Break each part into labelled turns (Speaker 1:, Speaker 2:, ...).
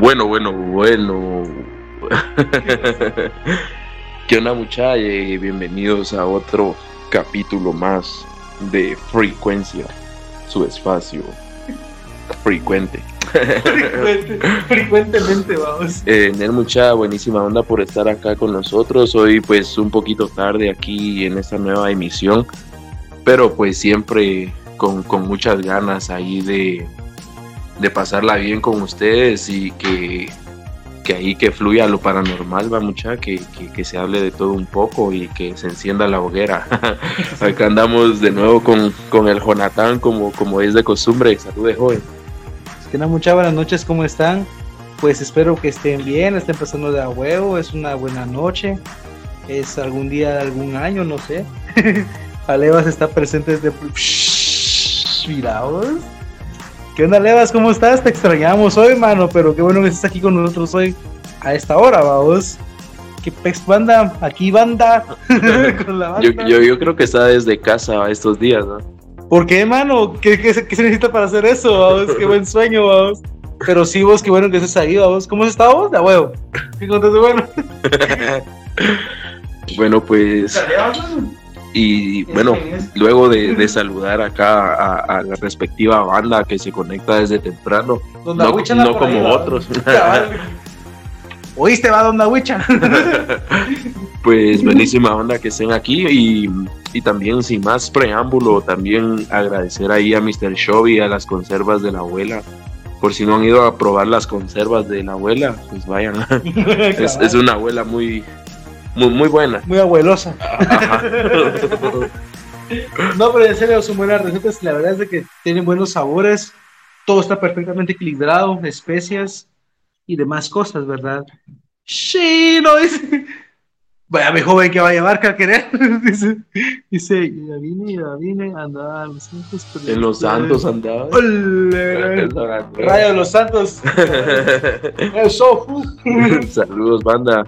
Speaker 1: Bueno, bueno, bueno. ¿Qué onda muchachos? Bienvenidos a otro capítulo más de Frecuencia, su espacio frecuente.
Speaker 2: Frecuente, frecuentemente vamos.
Speaker 1: Eh, Nel, mucha buenísima onda por estar acá con nosotros. Hoy pues un poquito tarde aquí en esta nueva emisión, pero pues siempre con, con muchas ganas ahí de, de pasarla bien con ustedes y que, que ahí que fluya lo paranormal, va mucha, que, que, se hable de todo un poco y que se encienda la hoguera. Acá andamos de nuevo con, con el Jonathan como, como es de costumbre. Salude, joven.
Speaker 2: Que no, muchas buenas noches, ¿cómo están? Pues espero que estén bien, estén pasando de a huevo, es una buena noche, es algún día de algún año, no sé. Alevas está presente desde... Miraos. ¿Qué onda, Alevas? ¿Cómo estás? Te extrañamos hoy, mano, pero qué bueno que estés aquí con nosotros hoy a esta hora, vamos. ¿Qué pex banda? Aquí banda. con la banda.
Speaker 1: Yo, yo, yo creo que está desde casa estos días, ¿no?
Speaker 2: ¿Por qué, mano? ¿Qué, qué, se- qué se necesita para hacer eso? Vamos? Qué buen sueño, vamos. Pero sí, vos, qué bueno que estés ahí, vamos. ¿Cómo has estado vos? De a huevo. ¿Qué contaste, bueno?
Speaker 1: Bueno, pues, y bueno, luego de, de saludar acá a, a la respectiva banda que se conecta desde temprano, no, no
Speaker 2: ahí,
Speaker 1: como otros.
Speaker 2: ¿Oíste, va, Don Dawicha?
Speaker 1: pues buenísima onda que estén aquí y, y también sin más preámbulo, también agradecer ahí a Mr. Show y a las conservas de la abuela. Por si no han ido a probar las conservas de la abuela, pues vayan. Es, es una abuela muy, muy, muy buena.
Speaker 2: Muy abuelosa.
Speaker 1: Ajá.
Speaker 2: No, pero en serio, son buenas recetas. La verdad es de que tienen buenos sabores. Todo está perfectamente equilibrado, especias y demás cosas, ¿verdad? Sí, no dice. Vaya, mi joven que va a llevar que querer. Dice, dice, ya vine, ya vine, andaba en los santos. pero-
Speaker 1: En los santos andaba.
Speaker 2: Rayo de los santos. Eso.
Speaker 1: Saludos, banda.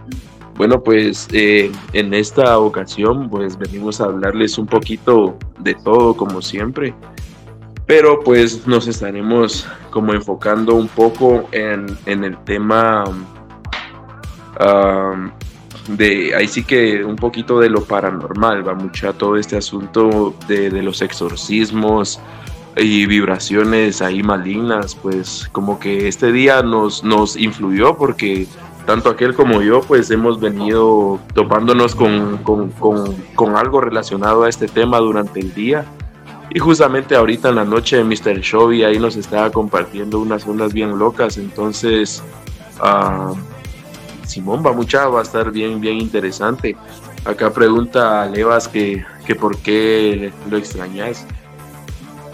Speaker 1: Bueno, pues eh, en esta ocasión, pues venimos a hablarles un poquito de todo, como siempre. Pero pues nos estaremos como enfocando un poco en, en el tema um, de, ahí sí que un poquito de lo paranormal, va mucho todo este asunto de, de los exorcismos, y vibraciones ahí malignas, pues como que este día nos, nos influyó porque tanto aquel como yo pues hemos venido topándonos con, con, con, algo relacionado a este tema durante el día. Y justamente ahorita en la noche Mr. Shovy ahí nos estaba compartiendo unas ondas bien locas, entonces ah, Simón va mucha, va a estar bien, bien interesante. Acá pregunta a Levas que, que por qué lo extrañas.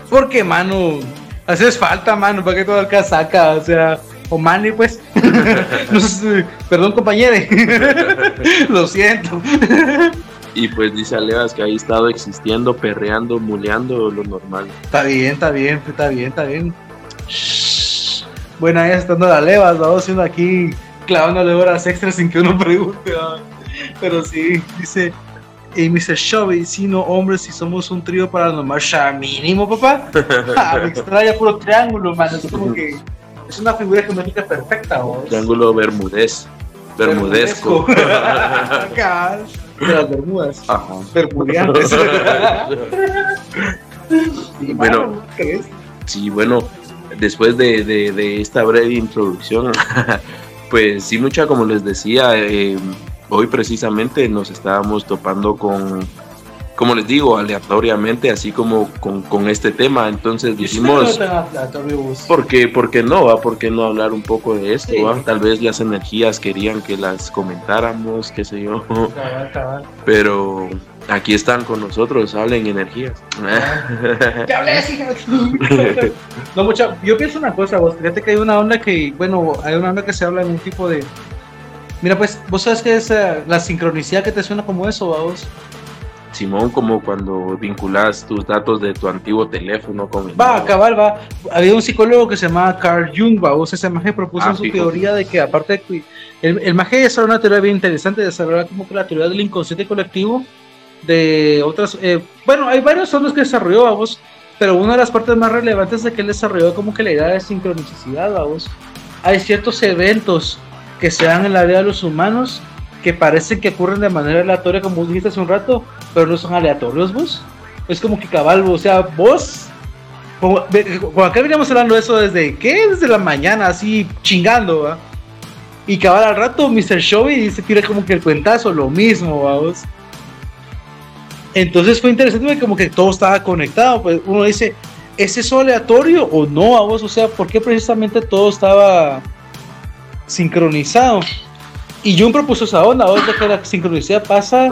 Speaker 2: Porque, mano, haces falta, mano, para que todo el casaca, o sea, o Manny, pues. Perdón, compañero. Lo siento.
Speaker 1: Y pues dice Alevas que ahí estado existiendo, perreando, muleando, lo normal.
Speaker 2: Está bien, está bien, está bien, está bien. Shh. Bueno, ahí estando la levas, vamos haciendo aquí, clavándole horas extras sin que uno pregunte. Pero sí, dice. Y Mr. Shovey, si no, hombres, si somos un trío paranormal, ya mínimo, papá. Ah, me extraña puro triángulo, mano. Es como que es una figura geométrica perfecta, vos.
Speaker 1: Triángulo bermudés. Bermudesco.
Speaker 2: De las Bermudas.
Speaker 1: Ajá.
Speaker 2: Bermudiantes. Y,
Speaker 1: Bueno.
Speaker 2: mano, ¿qué crees?
Speaker 1: Sí, bueno, después de, de- de esta breve introducción, pues sí, mucha, como les decía, eh, hoy precisamente nos estábamos topando con, como les digo, aleatoriamente, así como con, con este tema. Entonces dijimos. ¿por qué, por qué no? va? ¿Por qué no hablar un poco de esto?
Speaker 2: Sí.
Speaker 1: va? Tal vez las energías querían que las comentáramos, qué sé yo.
Speaker 2: Cabal, cabal.
Speaker 1: Pero aquí están con nosotros, hablen energías.
Speaker 2: No, mucha. Yo pienso una cosa, vos. Fíjate que hay una onda que, bueno, hay una onda que se habla en un tipo de. Mira, pues, vos sabes que es la sincronicidad que te suena como eso, ¿va vos.
Speaker 1: Simón, como cuando vinculas tus datos de tu antiguo teléfono con el
Speaker 2: Va,
Speaker 1: nuevo.
Speaker 2: cabal, va. Había un psicólogo que se llamaba Carl Jung, va. Ese maje propuso
Speaker 1: Ah,
Speaker 2: en su teoría de que, aparte de. El, el maje es una teoría bien interesante, desarrollar como que la teoría del inconsciente colectivo. De otras. eh, bueno, hay varios ondas que desarrolló, vamos. Pero una de las partes más relevantes de que él desarrolló como que la idea de sincronicidad, vamos. hay ciertos eventos que se dan en la vida de los humanos que parecen que ocurren de manera aleatoria, como dijiste hace un rato, pero no son aleatorios, vos. Es como que cabal, o sea, vos. Como, acá veníamos hablando de eso desde, ¿qué? Desde la mañana, así chingando, ¿va? Y cabal al rato, Mr. Showy dice, tira como que el cuentazo, lo mismo, vamos. Entonces fue interesante como que todo estaba conectado. Pues uno dice, ¿es eso aleatorio o no vos? O sea, ¿por qué precisamente todo estaba sincronizado? Y Jung propuso esa onda, vos de que la sincronicidad pasa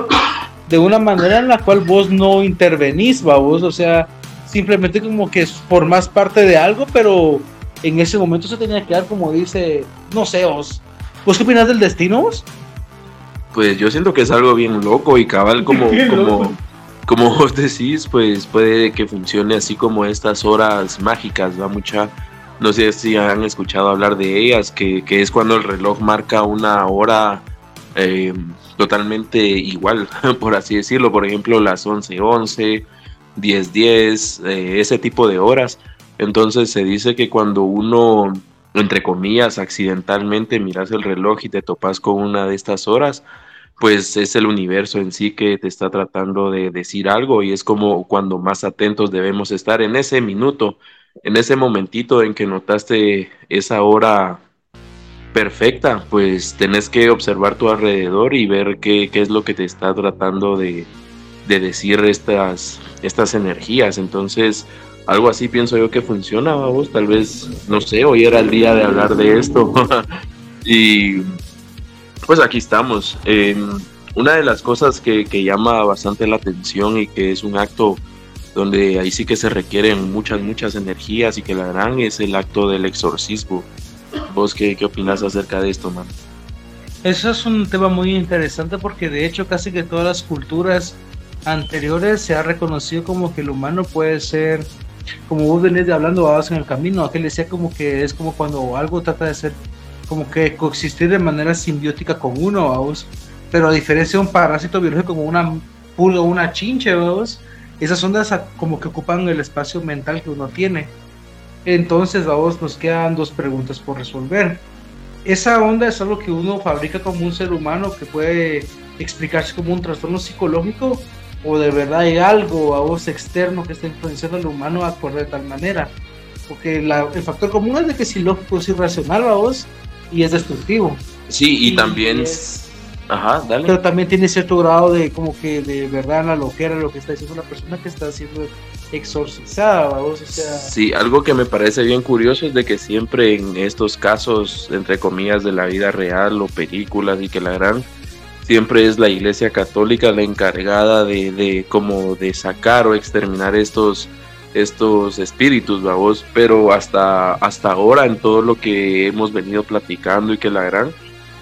Speaker 2: de una manera en la cual vos no intervenís, vos, o sea, simplemente como que formás parte de algo, pero en ese momento se tenía que dar como dice, no sé, vos. ¿Vos qué opinas del destino, vos?
Speaker 1: Pues yo siento que es algo bien loco y cabal como, como, como vos decís, pues puede que funcione así como estas horas mágicas, va mucha. No sé si han escuchado hablar de ellas, que, es cuando el reloj marca una hora eh, totalmente igual, por así decirlo. Por ejemplo, las 11:11, 10:10, eh, ese tipo de horas. Entonces se dice que cuando uno, entre comillas, accidentalmente miras el reloj y te topas con una de estas horas, pues es el universo en sí que te está tratando de decir algo y es como cuando más atentos debemos estar en ese minuto, en ese momentito en que notaste esa hora perfecta, pues tenés que observar tu alrededor y ver qué, es lo que te está tratando de, decir estas, estas energías. Entonces, algo así pienso yo que funciona, vos. Tal vez, no sé, hoy era el día de hablar de esto. y pues aquí estamos. una de las cosas que, llama bastante la atención y que es un acto donde ahí sí que se requieren muchas, muchas energías y que la gran es el acto del exorcismo. ¿Vos qué, qué opinas acerca de esto, man?
Speaker 2: Eso es un tema muy interesante porque de hecho casi que todas las culturas anteriores se ha reconocido como que el humano puede ser, como vos venís hablando en el camino, aquel decía como que es como cuando algo trata de ser como que coexistir de manera simbiótica con uno, vamos. Pero a diferencia de un parásito biológico como una pulga o una chinche, vamos, esas ondas como que ocupan el espacio mental que uno tiene. Entonces, vamos, nos quedan dos preguntas por resolver. Esa onda es algo que uno fabrica como un ser humano que puede explicarse como un trastorno psicológico o de verdad hay algo a vos externo que está influenciando al humano a actuar de tal manera. Porque el factor común es de que si lógico es irracional a vos y es destructivo.
Speaker 1: Sí, y, también... Ajá, dale.
Speaker 2: Pero también tiene cierto grado de como que de verdad la loquera lo que está diciendo la persona que está siendo exorcizada, O sea...
Speaker 1: Sí, algo que me parece bien curioso es de que siempre en estos casos, entre comillas, de la vida real o películas y que la gran, siempre es la iglesia católica la encargada de, de como de sacar o exterminar estos estos espíritus, vamos, pero hasta, hasta ahora en todo lo que hemos venido platicando y que la gran,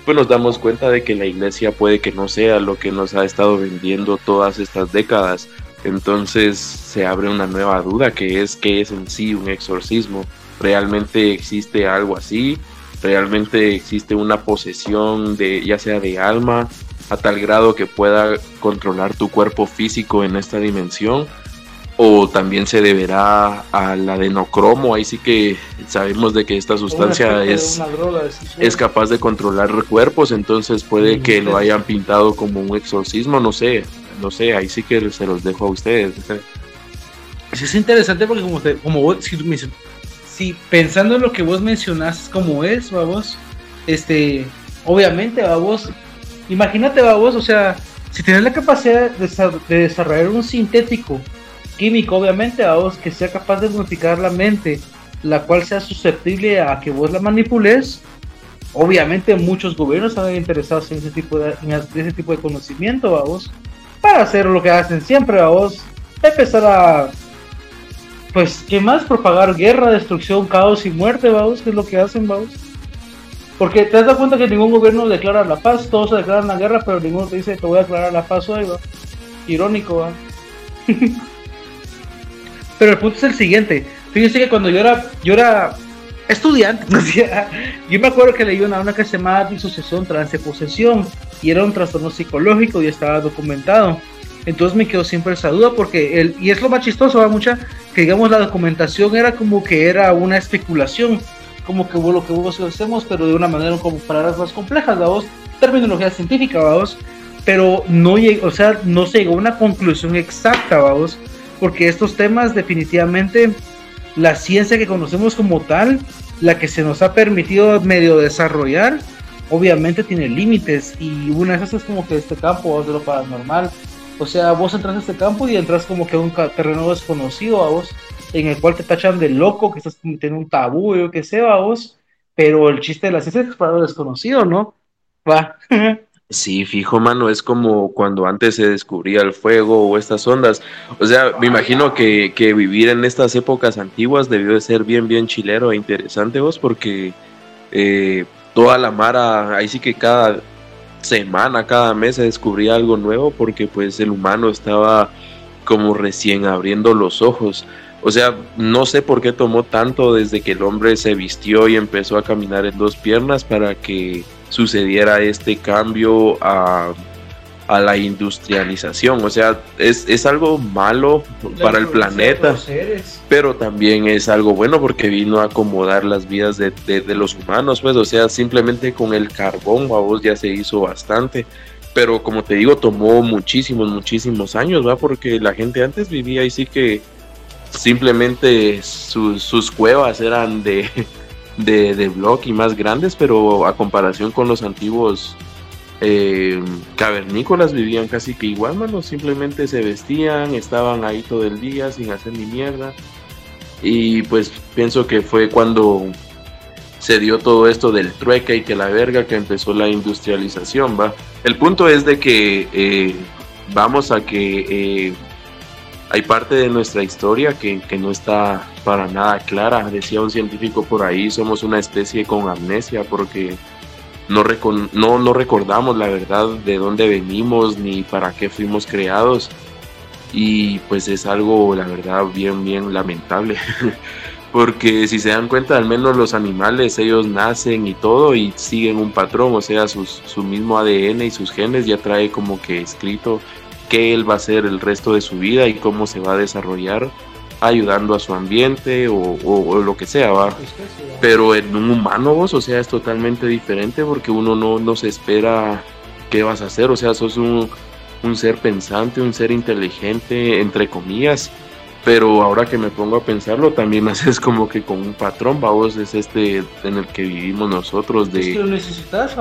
Speaker 1: pues nos damos cuenta de que la iglesia puede que no sea lo que nos ha estado vendiendo todas estas décadas. Entonces se abre una nueva duda que es que es en sí un exorcismo. ¿Realmente existe algo así? ¿Realmente existe una posesión de ya sea de alma a tal grado que pueda controlar tu cuerpo físico en esta dimensión? o también se deberá a la adenocromo. Ahí sí que sabemos de que esta sustancia es, es capaz de controlar cuerpos, entonces puede que lo hayan pintado como un exorcismo, no sé, no sé, ahí sí que se los dejo a ustedes.
Speaker 2: Sí, es interesante porque como, como vos, si, pensando en lo que vos mencionas como es, vamos, este, obviamente, vamos, imagínate, vamos, o sea, si tienes la capacidad de desarrollar un sintético químico, obviamente, vos que sea capaz de modificar la mente, la cual sea susceptible a que vos la manipules. Obviamente, muchos gobiernos están interesados en ese tipo de, ese tipo de conocimiento, vos, para hacer lo que hacen siempre, a empezar a, pues, ¿qué más? Propagar guerra, destrucción, caos y muerte, vamos, que es lo que hacen, vamos. Porque te das cuenta que ningún gobierno declara la paz, todos se declaran la guerra, pero ninguno te dice te voy a declarar la paz hoy, ¿va? Irónico, ¿va? Pero el punto es el siguiente. Fíjense que cuando yo era, yo era estudiante, yo me acuerdo que leí una, una que se llamaba disociación posesión y era un trastorno psicológico y estaba documentado. Entonces me quedó siempre esa duda porque el, y es lo más chistoso, va mucha, que digamos la documentación era como que era una especulación, como que lo que vos hacemos, pero de una manera como palabras más complejas, vamos, terminología científica, vamos, pero no llegó, o sea, no se llegó a una conclusión exacta, vamos, porque estos temas definitivamente la ciencia que conocemos como tal, la que se nos ha permitido medio desarrollar, obviamente tiene límites y una de esas es como que este campo de lo paranormal. O sea, vos entras a este campo y entras como que a un terreno desconocido a vos, en el cual te tachan de loco, que estás cometiendo un tabú, o que sea a vos, pero el chiste de la ciencia es para lo desconocido, ¿no? Va.
Speaker 1: Sí, fijo, mano, es como cuando antes se descubría el fuego o estas ondas. O sea, me imagino que, que vivir en estas épocas antiguas debió de ser bien, bien chilero e interesante vos, porque eh, toda la mara, ahí sí que cada semana, cada mes se descubría algo nuevo, porque pues el humano estaba como recién abriendo los ojos. O sea, no sé por qué tomó tanto desde que el hombre se vistió y empezó a caminar en dos piernas para que sucediera este cambio a, la industrialización. O sea, es, algo malo para el planeta, pero también es algo bueno porque vino a acomodar las vidas de, los humanos. Pues, o sea, simplemente con el carbón, vos ya se hizo bastante. Pero como te digo, tomó muchísimos, muchísimos años, ¿va? Porque la gente antes vivía y sí que simplemente sus cuevas eran de, de, de y más grandes, pero a comparación con los antiguos eh, cavernícolas vivían casi que igual, mano. Simplemente se vestían, estaban ahí todo el día sin hacer ni mierda. Y pues pienso que fue cuando se dio todo esto del trueque y que la verga que empezó la industrialización, va. El punto es de que eh, vamos a que eh, hay parte de nuestra historia que, no está para nada clara. Decía un científico por ahí, somos una especie con amnesia porque no, no, no recordamos la verdad de dónde venimos ni para qué fuimos creados. Y pues es algo, la verdad, bien, bien lamentable. porque si se dan cuenta, al menos los animales, ellos nacen y todo y siguen un patrón, o sea, su mismo ADN y sus genes ya trae como que escrito qué él va a hacer el resto de su vida y cómo se va a desarrollar ayudando a su ambiente o, lo que sea, ¿va? Pero en un humano vos, o sea, es totalmente diferente porque uno no, no se espera qué vas a hacer, o sea, sos un, un ser pensante, un ser inteligente, entre comillas, pero ahora que me pongo a pensarlo, también haces como que con un patrón, vamos, es este en el que vivimos nosotros, de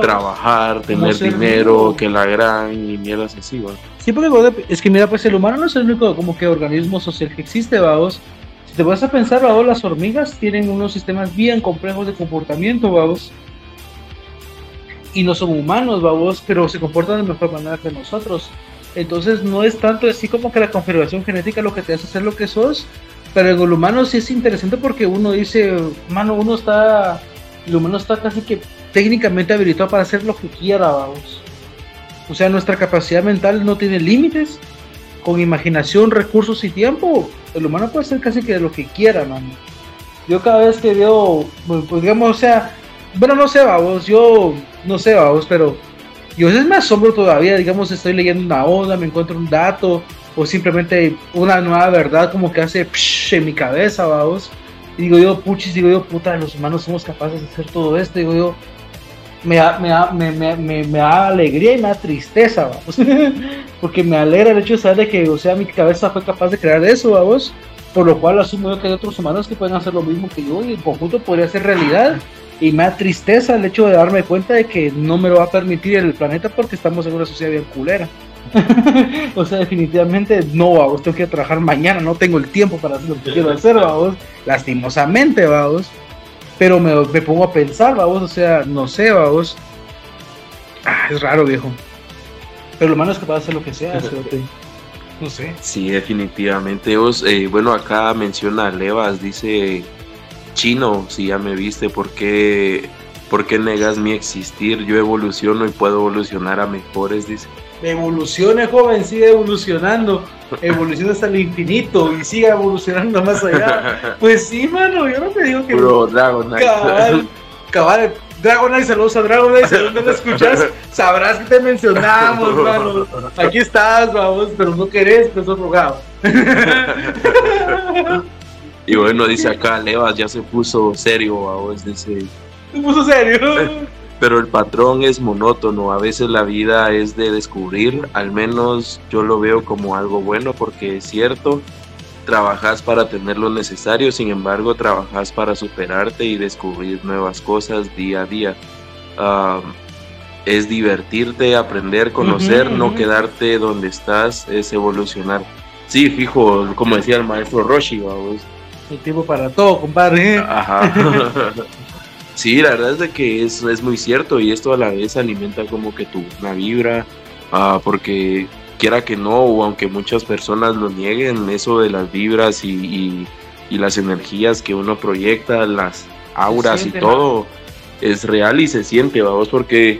Speaker 1: trabajar, tener dinero, que la gran y mierdas así, va.
Speaker 2: Sí, porque es que mira, pues el humano no es el único como que organismo social que existe, vamos. Si te vas a pensar, vamos, las hormigas tienen unos sistemas bien complejos de comportamiento, vamos. Y no son humanos, vamos, pero se comportan de mejor manera que nosotros. Entonces no es tanto así como que la configuración genética lo que te hace ser lo que sos, pero el humano sí es interesante porque uno dice, mano, uno está, el humano está casi que técnicamente habilitado para hacer lo que quiera, vamos. O sea, nuestra capacidad mental no tiene límites. Con imaginación, recursos y tiempo, el humano puede hacer casi que lo que quiera, mano. Yo cada vez que veo, pues, pues digamos, o sea, bueno, no sé, vamos, yo no sé, vamos, pero yo a veces me asombro todavía, digamos, estoy leyendo una onda, me encuentro un dato, o simplemente una nueva verdad como que hace psh, en mi cabeza, vamos. Y digo yo, puchis, digo yo, puta, los humanos somos capaces de hacer todo esto, digo yo, me da, me, me, me, me da alegría y me da tristeza, vamos. Porque me alegra el hecho de saber que, o sea, mi cabeza fue capaz de crear eso, vamos. Por lo cual asumo yo que hay otros humanos que pueden hacer lo mismo que yo y en conjunto podría ser realidad y me da tristeza el hecho de darme cuenta de que no me lo va a permitir el planeta porque estamos en una sociedad bien culera. o sea, definitivamente no, vamos, tengo que trabajar mañana, no tengo el tiempo para hacer lo que quiero hacer, vamos, lastimosamente, vamos. Pero me, me pongo a pensar, vamos, o sea, no sé, vamos. Ah, es raro, viejo. Pero lo malo es que puede hacer lo que sea, no sé.
Speaker 1: Sí, definitivamente. Eh, bueno, acá menciona Levas, dice chino, si ya me viste, ¿por qué, ¿por qué negas mi existir? Yo evoluciono y puedo evolucionar a mejores, dice.
Speaker 2: Evolucione, joven, sigue evolucionando. Evoluciona hasta el infinito y siga evolucionando más allá. Pues sí, mano, yo no te digo que.
Speaker 1: Bro, Dragonite.
Speaker 2: Cabal, cabal. Dragonite, saludos a Dragonite. Si no lo escuchas, sabrás que te mencionamos, mano. Aquí estás, vamos, pero no querés, pero sos rogado.
Speaker 1: Y bueno, dice acá, Levas ya se puso serio, a vos dice.
Speaker 2: Se puso serio.
Speaker 1: Pero el patrón es monótono, a veces la vida es de descubrir, al menos yo lo veo como algo bueno porque es cierto, trabajas para tener lo necesario, sin embargo trabajas para superarte y descubrir nuevas cosas día a día. es divertirte, aprender, conocer, no quedarte donde estás, es evolucionar. Sí, fijo, como decía el maestro Roshi, vamos.
Speaker 2: El tiempo para todo, compadre.
Speaker 1: Ajá. sí, la verdad es de que es, es, muy cierto y esto a la vez alimenta como que tu una vibra, uh, porque quiera que no, o aunque muchas personas lo nieguen, eso de las vibras y, y, las energías que uno proyecta, las auras y todo, es real y se siente, vamos, porque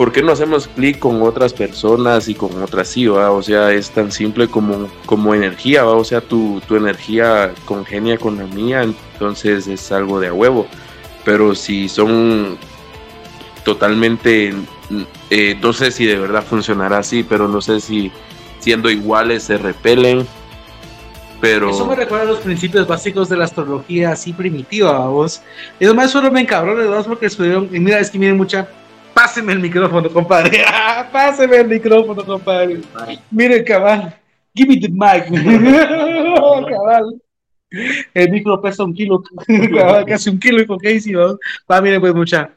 Speaker 1: ¿por qué no hacemos clic con otras personas y con otras sí, ¿va? O sea, es tan simple como, como energía, ¿va? O sea, tu, tu energía congenia con la mía, entonces es algo de a huevo. Pero si son totalmente eh, no sé si de verdad funcionará así, pero no sé si siendo iguales se repelen. Pero...
Speaker 2: Eso me recuerda a los principios básicos de la astrología así primitiva, vos. Y además solo me encabrones, dos porque estuvieron. Mira, es que miren mucha. Páseme el micrófono, compadre. Páseme el micrófono, compadre. Miren, cabal. Give me the mic. cabal. El micro pesa un kilo, cabal, casi un kilo y con qué hicimos. Va, miren, pues mucha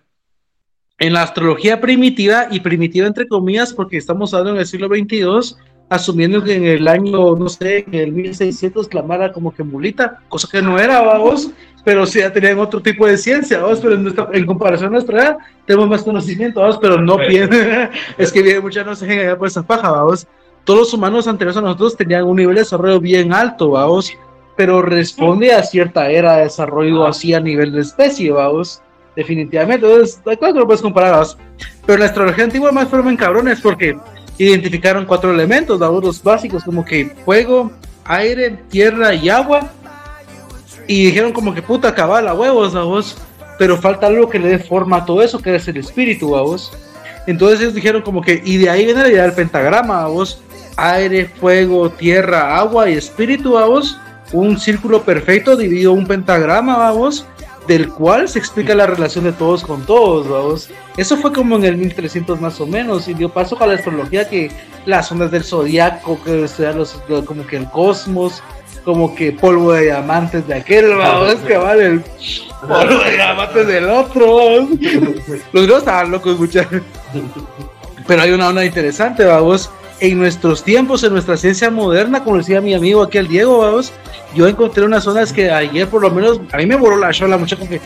Speaker 2: en la astrología primitiva, y primitiva entre comillas, porque estamos hablando en el siglo XXII, asumiendo que en el año, no sé, en el 1600 clamara como que mulita, cosa que no era, vamos, pero sí ya tenían otro tipo de ciencia, vamos, pero en, comparación a nuestra edad tenemos más conocimiento, vamos, pero no piensen, es que bien, muchas no se allá por esa paja, vamos. Todos los humanos anteriores a nosotros tenían un nivel de desarrollo bien alto, vamos, pero responde a cierta era de desarrollo así a nivel de especie, vamos definitivamente. Entonces, claro que lo puedes comparar. Pero la astrología antigua más fueron cabrones porque identificaron cuatro elementos, los básicos, como que fuego, aire, tierra y agua. Y dijeron como que puta huevos, a vos. Pero falta algo que le dé forma a todo eso, que es el espíritu, vos. Entonces ellos dijeron como que, y de ahí viene la idea del pentagrama, vos. Aire, fuego, tierra, agua y espíritu, vos. Un círculo perfecto dividido un pentagrama, vos del cual se explica la relación de todos con todos, vamos. Eso fue como en el 1300 más o menos, y dio paso a la astrología que las ondas del zodiaco, que sea los, como que el cosmos, como que polvo de diamantes de aquel, vamos, que vale el polvo de diamantes del otro, vamos. Los dos estaban locos, muchachos. Pero hay una onda interesante, vamos. En nuestros tiempos, en nuestra ciencia moderna, como decía mi amigo aquí el Diego, vamos, yo encontré unas zonas que ayer por lo menos a mí me voló la chola mucho como que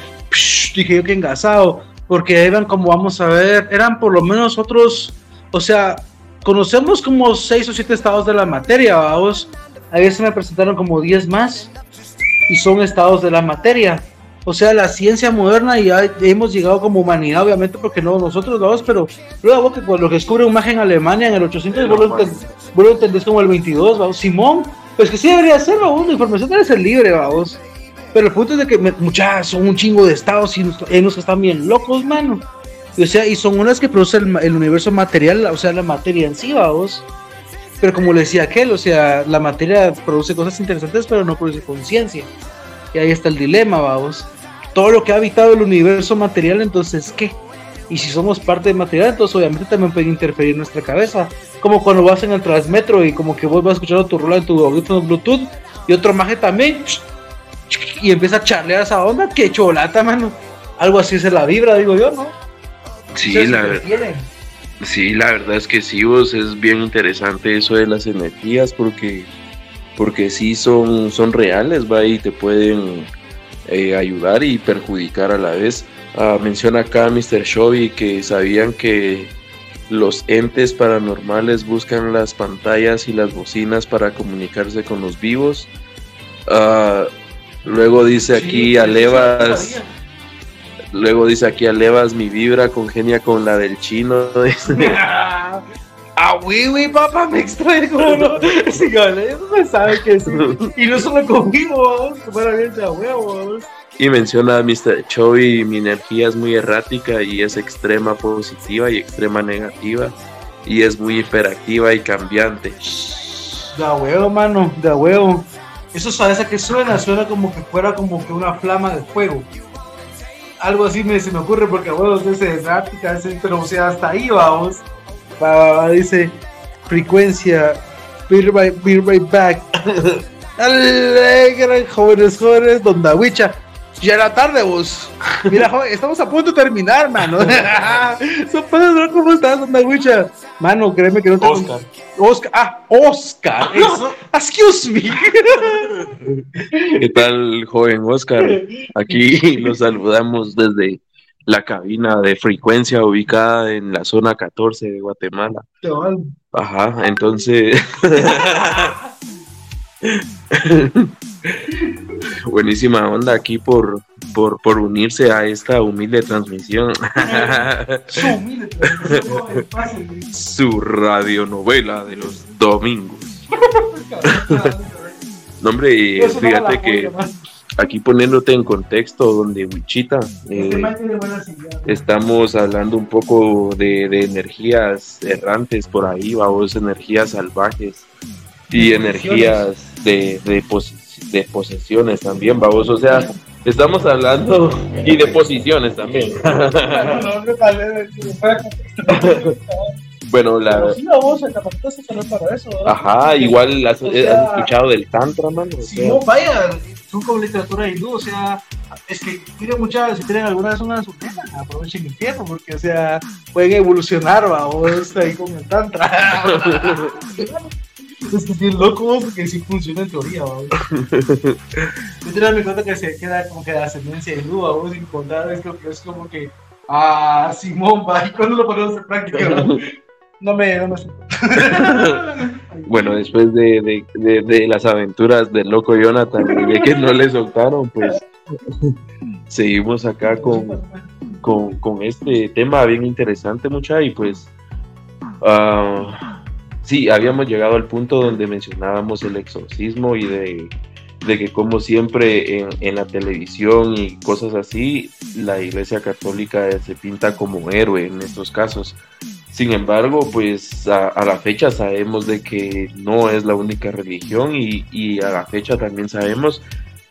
Speaker 2: dije yo que engasado porque eran como vamos a ver eran por lo menos otros o sea conocemos como seis o siete estados de la materia vamos a veces me presentaron como diez más y son estados de la materia o sea, la ciencia moderna y ya hemos llegado como humanidad, obviamente, porque no nosotros vamos, pero luego que cuando descubre un magia en Alemania en el 800, vos lo, entendés como el 22, ¿vamos? Simón, pues que sí debería ser, vamos, la información debe ser libre, vamos. Pero el punto es de que muchas son un chingo de estados y unos que están bien locos, mano. o sea, y son unas que producen el, universo material, o sea, la materia en sí, vamos. Pero como le decía aquel, o sea, la materia produce cosas interesantes, pero no produce conciencia. Y ahí está el dilema, vamos. Todo lo que ha habitado el universo material, entonces, ¿qué? Y si somos parte de material, entonces obviamente también puede interferir en nuestra cabeza. Como cuando vas en el transmetro y como que vos vas escuchando tu rola en tu audífono Bluetooth y otro maje también y empieza a charlear esa onda, que cholata, mano. Algo así es la vibra, digo yo, ¿no?
Speaker 1: Sí, la verdad. Sí, la verdad es que sí, vos es bien interesante eso de las energías porque porque sí son, son reales, va, y te pueden eh, ayudar y perjudicar a la vez. Ah, menciona acá Mr. Shovy que sabían que los entes paranormales buscan las pantallas y las bocinas para comunicarse con los vivos. Ah, luego dice aquí Alevas. Luego dice aquí Alevas, mi vibra congenia con la del chino.
Speaker 2: ah, oui, papá, me extraigo, ¿no? Sí, me sabe que sí. Y no solo con vivos, a huevos.
Speaker 1: Y menciona a Mr. Chovy, mi energía es muy errática y es extrema positiva y extrema negativa. Y es muy hiperactiva y cambiante.
Speaker 2: Da huevo, mano, da huevo. Eso suaveza que suena, suena como que fuera como que una flama de fuego. Algo así me, se me ocurre porque bueno, ese de Ártica, pero o sea, hasta ahí vamos. Dice frecuencia, be right, be right back. Alegre, jóvenes, jóvenes, Don Dawicha. Ya era tarde, vos. Mira, joven, estamos a punto de terminar, mano. ¿cómo estás, Don Dawicha? Mano, créeme que no te.
Speaker 1: Oscar.
Speaker 2: Oscar. Ah, Oscar. Eso. Excuse me.
Speaker 1: ¿Qué tal, joven Oscar? Aquí los saludamos desde la cabina de frecuencia ubicada en la zona 14 de Guatemala. Ajá, entonces. Buenísima onda aquí por, por, por, unirse a esta humilde transmisión. Su radionovela de los domingos. no, hombre, fíjate que aquí poniéndote en contexto donde Wichita eh, estamos hablando un poco de, energías errantes por ahí, vamos, energías salvajes y energías de, de, de posesiones también, vamos, o sea, estamos hablando y de posiciones también. Bueno, la. Ajá, igual has, escuchado del Tantra, mano.
Speaker 2: Si no, vaya, son como literatura hindú, o sea, es que tienen muchas, si tienen alguna vez una sujeta, aprovechen el tiempo, porque, o sea, pueden evolucionar, va, o está ahí con el Tantra. es que es loco porque sí funciona en teoría, va. Yo te me cuenta que se queda como que de ascendencia hindú, a vos, sin contar, es que es como que, ah, Simón, va, ¿y cuándo lo ponemos en práctica? No me, no me
Speaker 1: bueno, después de, de, de, las aventuras del loco Jonathan y de que no le soltaron, pues seguimos acá con, con, con este tema bien interesante, mucha, y pues uh, sí, habíamos llegado al punto donde mencionábamos el exorcismo y de, de que como siempre en, en, la televisión y cosas así, la Iglesia Católica se pinta como héroe en estos casos. Sin embargo, pues a, la fecha sabemos de que no es la única religión y, a la fecha también sabemos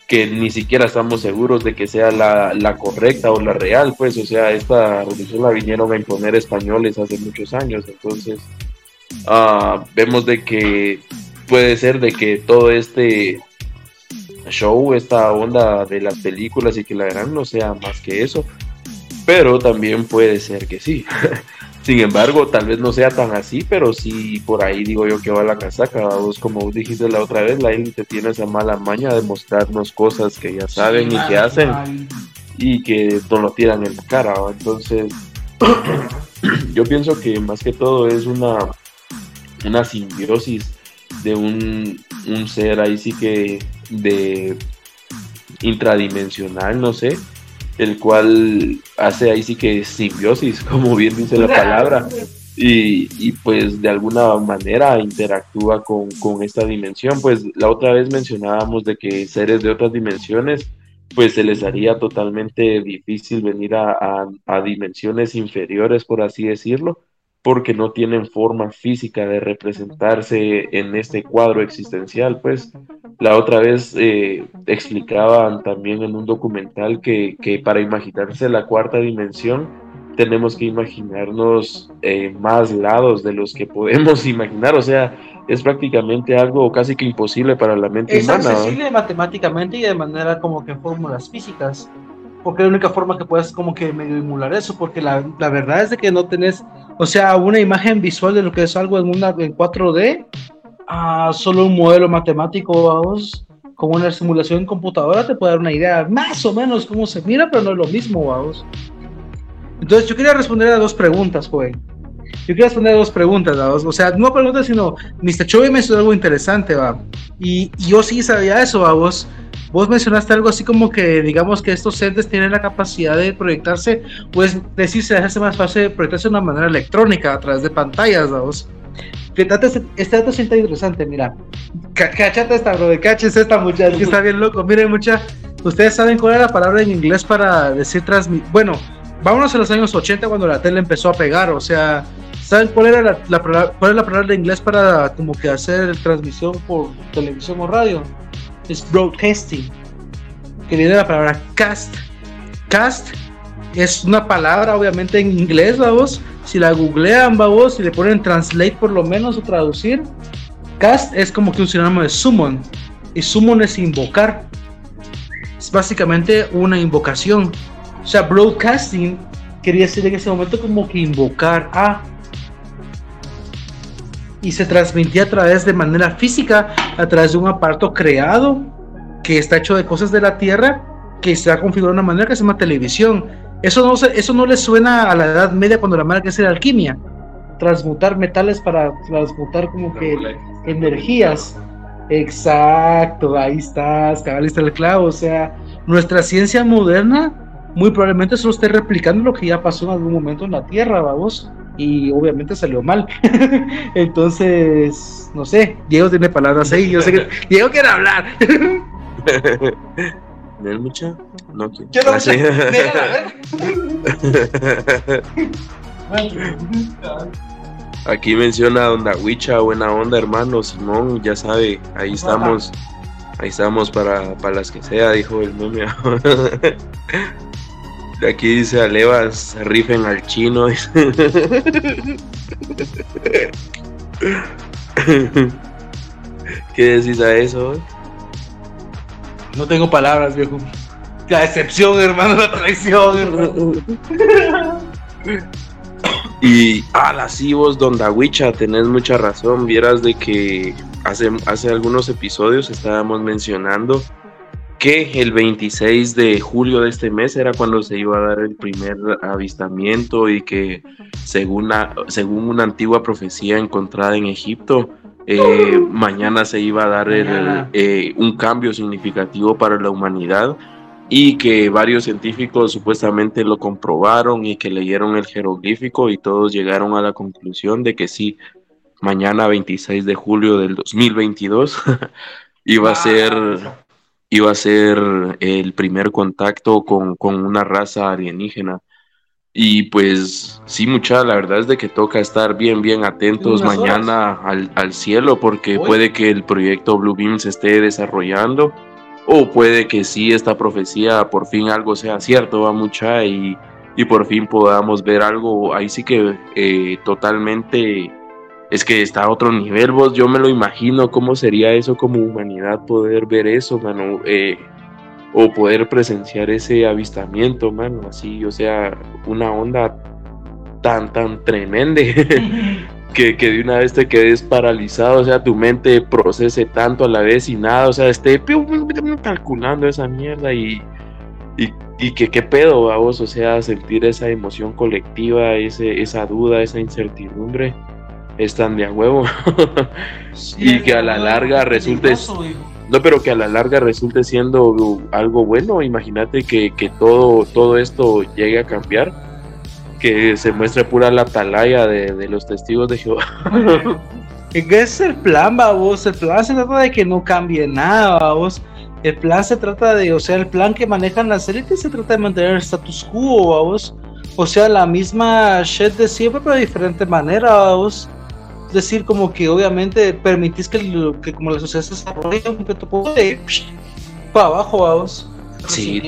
Speaker 1: que ni siquiera estamos seguros de que sea la, correcta o la real, pues, o sea, esta religión la vinieron a imponer españoles hace muchos años, entonces ah, vemos de que puede ser de que todo este show, esta onda de las películas y que la verán no sea más que eso, pero también puede ser que sí. Sin embargo, tal vez no sea tan así, pero sí por ahí digo yo que va la casaca. Vos, como dijiste la otra vez, la élite tiene esa mala maña de mostrarnos cosas que ya saben y que hacen y que no lo tiran en la cara. Entonces, yo pienso que más que todo es una, una simbiosis de un, un ser ahí sí que de intradimensional, no sé, el cual hace ahí sí que simbiosis, como bien dice la palabra, y, pues de alguna manera interactúa con, esta dimensión. Pues la otra vez mencionábamos de que seres de otras dimensiones, pues se les haría totalmente difícil venir a, a dimensiones inferiores, por así decirlo, porque no tienen forma física de representarse en este cuadro existencial. Pues la otra vez eh, explicaban también en un documental que, para imaginarse la cuarta dimensión tenemos que imaginarnos eh, más lados de los que podemos imaginar, o sea, es prácticamente algo casi que imposible para la mente humana.
Speaker 2: Es accesible matemáticamente y de manera como que fórmulas físicas porque es la única forma que puedes como que medio emular eso, porque la, la, verdad es de que no tenés, o sea, una imagen visual de lo que es algo en, una, en 4D, a solo un modelo matemático, vamos, como una simulación en computadora te puede dar una idea más o menos cómo se mira, pero no es lo mismo, vamos. Entonces yo quería responder a dos preguntas, joven. Yo quería responder dos preguntas, ¿vamos? o sea, no preguntas, sino Mr. Chovy me hizo algo interesante, va. Y, y yo sí sabía eso, vamos Vos mencionaste algo así como que, digamos que estos entes tienen la capacidad de proyectarse, pues decirse, hace más fácil proyectarse de una manera electrónica a través de pantallas, vamos. Este dato siente interesante, mira. Cachate esta, bro, caches esta muchacha, que está bien loco. Miren, mucha, ustedes saben cuál es la palabra en inglés para decir transmitir. Bueno, vámonos a los años 80 cuando la tele empezó a pegar, o sea, ¿saben cuál era la, cuál es la palabra en inglés para como que hacer transmisión por televisión o radio? es broadcasting, que viene de la palabra cast. Cast es una palabra obviamente en inglés, vamos, si la googlean, vamos, si le ponen translate por lo menos o traducir, cast es como que un sinónimo de summon, y summon es invocar. Es básicamente una invocación. O sea, broadcasting quería decir en ese momento como que invocar a y se transmitía a través de manera física, a través de un aparato creado que está hecho de cosas de la Tierra, que se ha configurado de una manera que se llama televisión. Eso no, eso no le suena a la Edad Media cuando la manera que hacer alquimia, transmutar metales para transmutar como que energías. Exacto, ahí estás, cabalista el clavo. O sea, nuestra ciencia moderna muy probablemente solo esté replicando lo que ya pasó en algún momento en la Tierra, vamos y obviamente salió mal. Entonces, no sé, Diego tiene palabras ahí, yo sé que Diego quiere hablar.
Speaker 1: ¿No mucha? No quiero.
Speaker 2: Yo no
Speaker 1: Ah, sí. Aquí menciona Don Dawicha, buena onda, hermano. Simón, ya sabe, ahí estamos. Ahí estamos para, para las que sea, dijo el meme. De aquí dice Alevas, rifen al chino. ¿Qué decís a eso?
Speaker 2: No tengo palabras, viejo. La decepción, hermano, la traición, hermano.
Speaker 1: Y, ah, sí, vos, Don Dawicha, tenés mucha razón. Vieras de que hace, hace algunos episodios estábamos mencionando que el 26 de julio de este mes era cuando se iba a dar el primer avistamiento y que según, la- según una antigua profecía encontrada en Egipto, eh, mañana se iba a dar el, eh, un cambio significativo para la humanidad y que varios científicos supuestamente lo comprobaron y que leyeron el jeroglífico y todos llegaron a la conclusión de que sí, mañana 26 de julio del 2022 iba a ser iba a ser el primer contacto con, con una raza alienígena. Y pues sí, mucha, la verdad es de que toca estar bien, bien atentos mañana al, al cielo porque
Speaker 2: Hoy.
Speaker 1: puede que el proyecto Blue Beam se esté desarrollando o puede que sí esta profecía por fin algo sea cierto, va mucha y, y por fin podamos ver algo ahí sí que eh, totalmente es que está a otro nivel, vos. Yo me lo imagino cómo sería eso como humanidad poder ver eso, mano. eh, o poder presenciar ese avistamiento, mano. Así, o sea, una onda tan, tan tremenda que, que de una vez te quedes paralizado. O sea, tu mente procese tanto a la vez y nada. O sea, esté calculando esa mierda y. Y, y que qué pedo, vos, o sea, sentir esa emoción colectiva, ese, esa duda, esa incertidumbre, es tan de a huevo. y que a la larga resulte no pero que a la larga resulte siendo algo bueno imagínate que, que todo todo esto llegue a cambiar que se muestre pura la atalaya de, de los testigos de Jehová
Speaker 2: ¿Qué es el plan, babos? El plan se trata de que no cambie nada, babos. El plan se trata de, o sea, el plan que manejan las élites se trata de mantener el status quo, babos. O sea, la misma shit de siempre, pero de diferente manera, babos. Es decir, como que obviamente permitís que, lo- que como la sociedad se desarrolle un de para abajo, babos.
Speaker 1: Sí.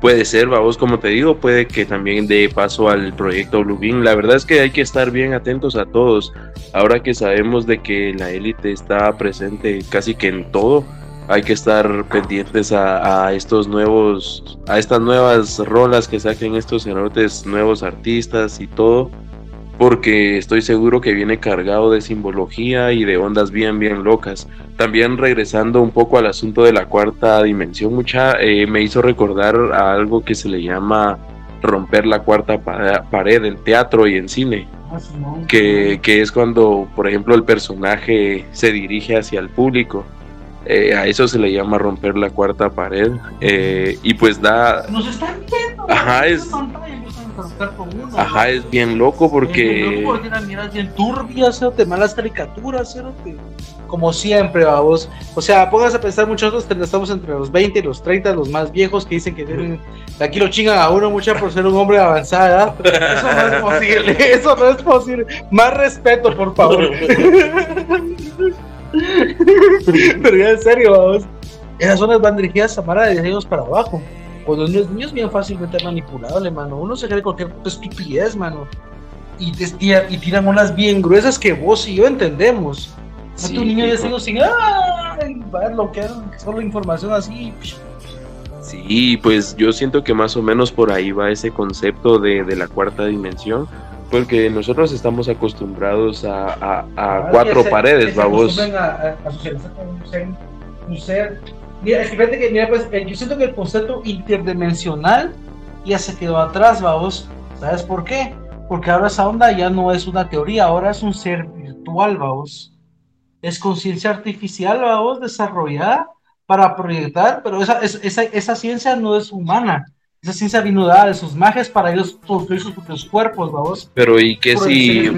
Speaker 1: Puede ser, vamos, como te digo, puede que también dé paso al proyecto Bluebeam. La verdad es que hay que estar bien atentos a todos. Ahora que sabemos de que la élite está presente casi que en todo, hay que estar pendientes a, a estos nuevos, a estas nuevas rolas que saquen estos cerotes, nuevos artistas y todo, porque estoy seguro que viene cargado de simbología y de ondas bien, bien locas. También regresando un poco al asunto de la cuarta dimensión, mucha, eh, me hizo recordar a algo que se le llama romper la cuarta pa- pared en teatro y en cine, que, que es cuando, por ejemplo, el personaje se dirige hacia el público. Eh, a eso se le llama romper la cuarta pared eh, y pues da,
Speaker 2: Nos están viendo.
Speaker 1: Ajá, es-
Speaker 2: pantalla, con uno,
Speaker 1: ajá, es bien loco porque...
Speaker 2: Porque las miras bien turbias, cerote, malas caricaturas, cerote. Como siempre, vamos. O sea, pónganse a pensar, muchos nosotros estamos entre los 20 y los 30, los más viejos que dicen que tienen. de Aquí lo chingan a uno mucho por ser un hombre de avanzada edad. Eso no es posible, eso no es posible. Más respeto, por favor. Pero ya en serio, vamos. esas zonas van dirigidas a para de años para abajo. Cuando los niños es bien fácilmente manipulable, mano. Uno se cree cualquier estupidez, mano. Y, y tiran unas bien gruesas que vos y yo entendemos. Sí, tu niño ya sigo sin, ¡ay! Va a bloquear solo información así.
Speaker 1: Sí, pues yo siento que más o menos por ahí va ese concepto de, de la cuarta dimensión, porque nosotros estamos acostumbrados a, a, a ah, cuatro paredes, vamos. A, a,
Speaker 2: a un ser Mira, es que fíjate que, mira, pues, eh, yo siento que el concepto interdimensional ya se quedó atrás, vamos. ¿Sabes por qué? Porque ahora esa onda ya no es una teoría, ahora es un ser virtual, vamos. Es conciencia artificial, vamos, desarrollada para proyectar, pero esa, esa, esa ciencia no es humana esa ciencia vino de sus magias para ellos construir sus propios cuerpos, vamos.
Speaker 1: Pero y qué si,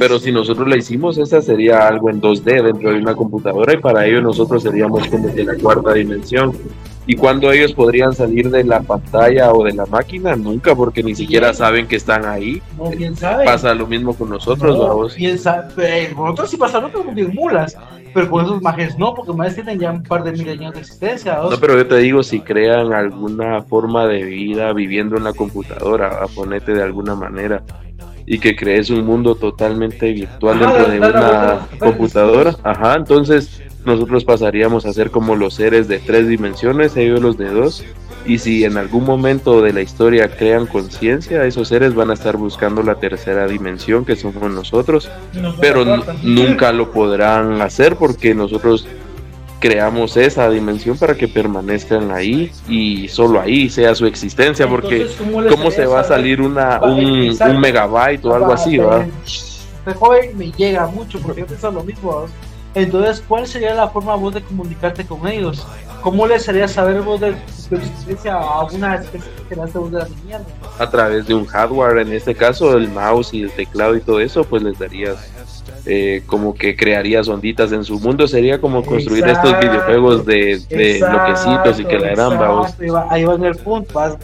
Speaker 1: pero si nosotros la hicimos, esa sería algo en 2D dentro de una computadora y para ello nosotros seríamos como de la cuarta dimensión. ¿Y cuando ellos podrían salir de la pantalla o de la máquina? Nunca, porque ni siquiera saben que están ahí.
Speaker 2: No, bien sabe.
Speaker 1: Pasa lo mismo con nosotros, vamos.
Speaker 2: Bien sabe. Nosotros sí pasaron como bien mulas. Pero con esos mages no, porque más tienen ya un par de mil años de existencia.
Speaker 1: No, pero yo te digo, si crean alguna forma de vida viviendo en la computadora, a ponerte de alguna manera, y que crees un mundo totalmente virtual dentro de una computadora, ajá, entonces nosotros pasaríamos a ser como los seres de tres dimensiones, ellos los de dos, y si en algún momento de la historia crean conciencia, esos seres van a estar buscando la tercera dimensión que somos nosotros, pero nunca lo podrán hacer porque nosotros creamos esa dimensión para que permanezcan ahí y solo ahí sea su existencia, porque ¿cómo, se va a salir una, un, megabyte o algo así? ¿va?
Speaker 2: Este joven me llega mucho porque yo pienso lo mismo. Entonces, ¿cuál sería la forma vos de comunicarte con ellos? ¿Cómo les haría saber vos de tu existencia a alguna especie que de la mierda?
Speaker 1: A través de un hardware, en este caso el mouse y el teclado y todo eso, pues les darías eh, como que crearías onditas en su mundo. Sería como construir estos videojuegos de, de loquecitos y que la eran, vamos.
Speaker 2: Ahí va en el punto, vas,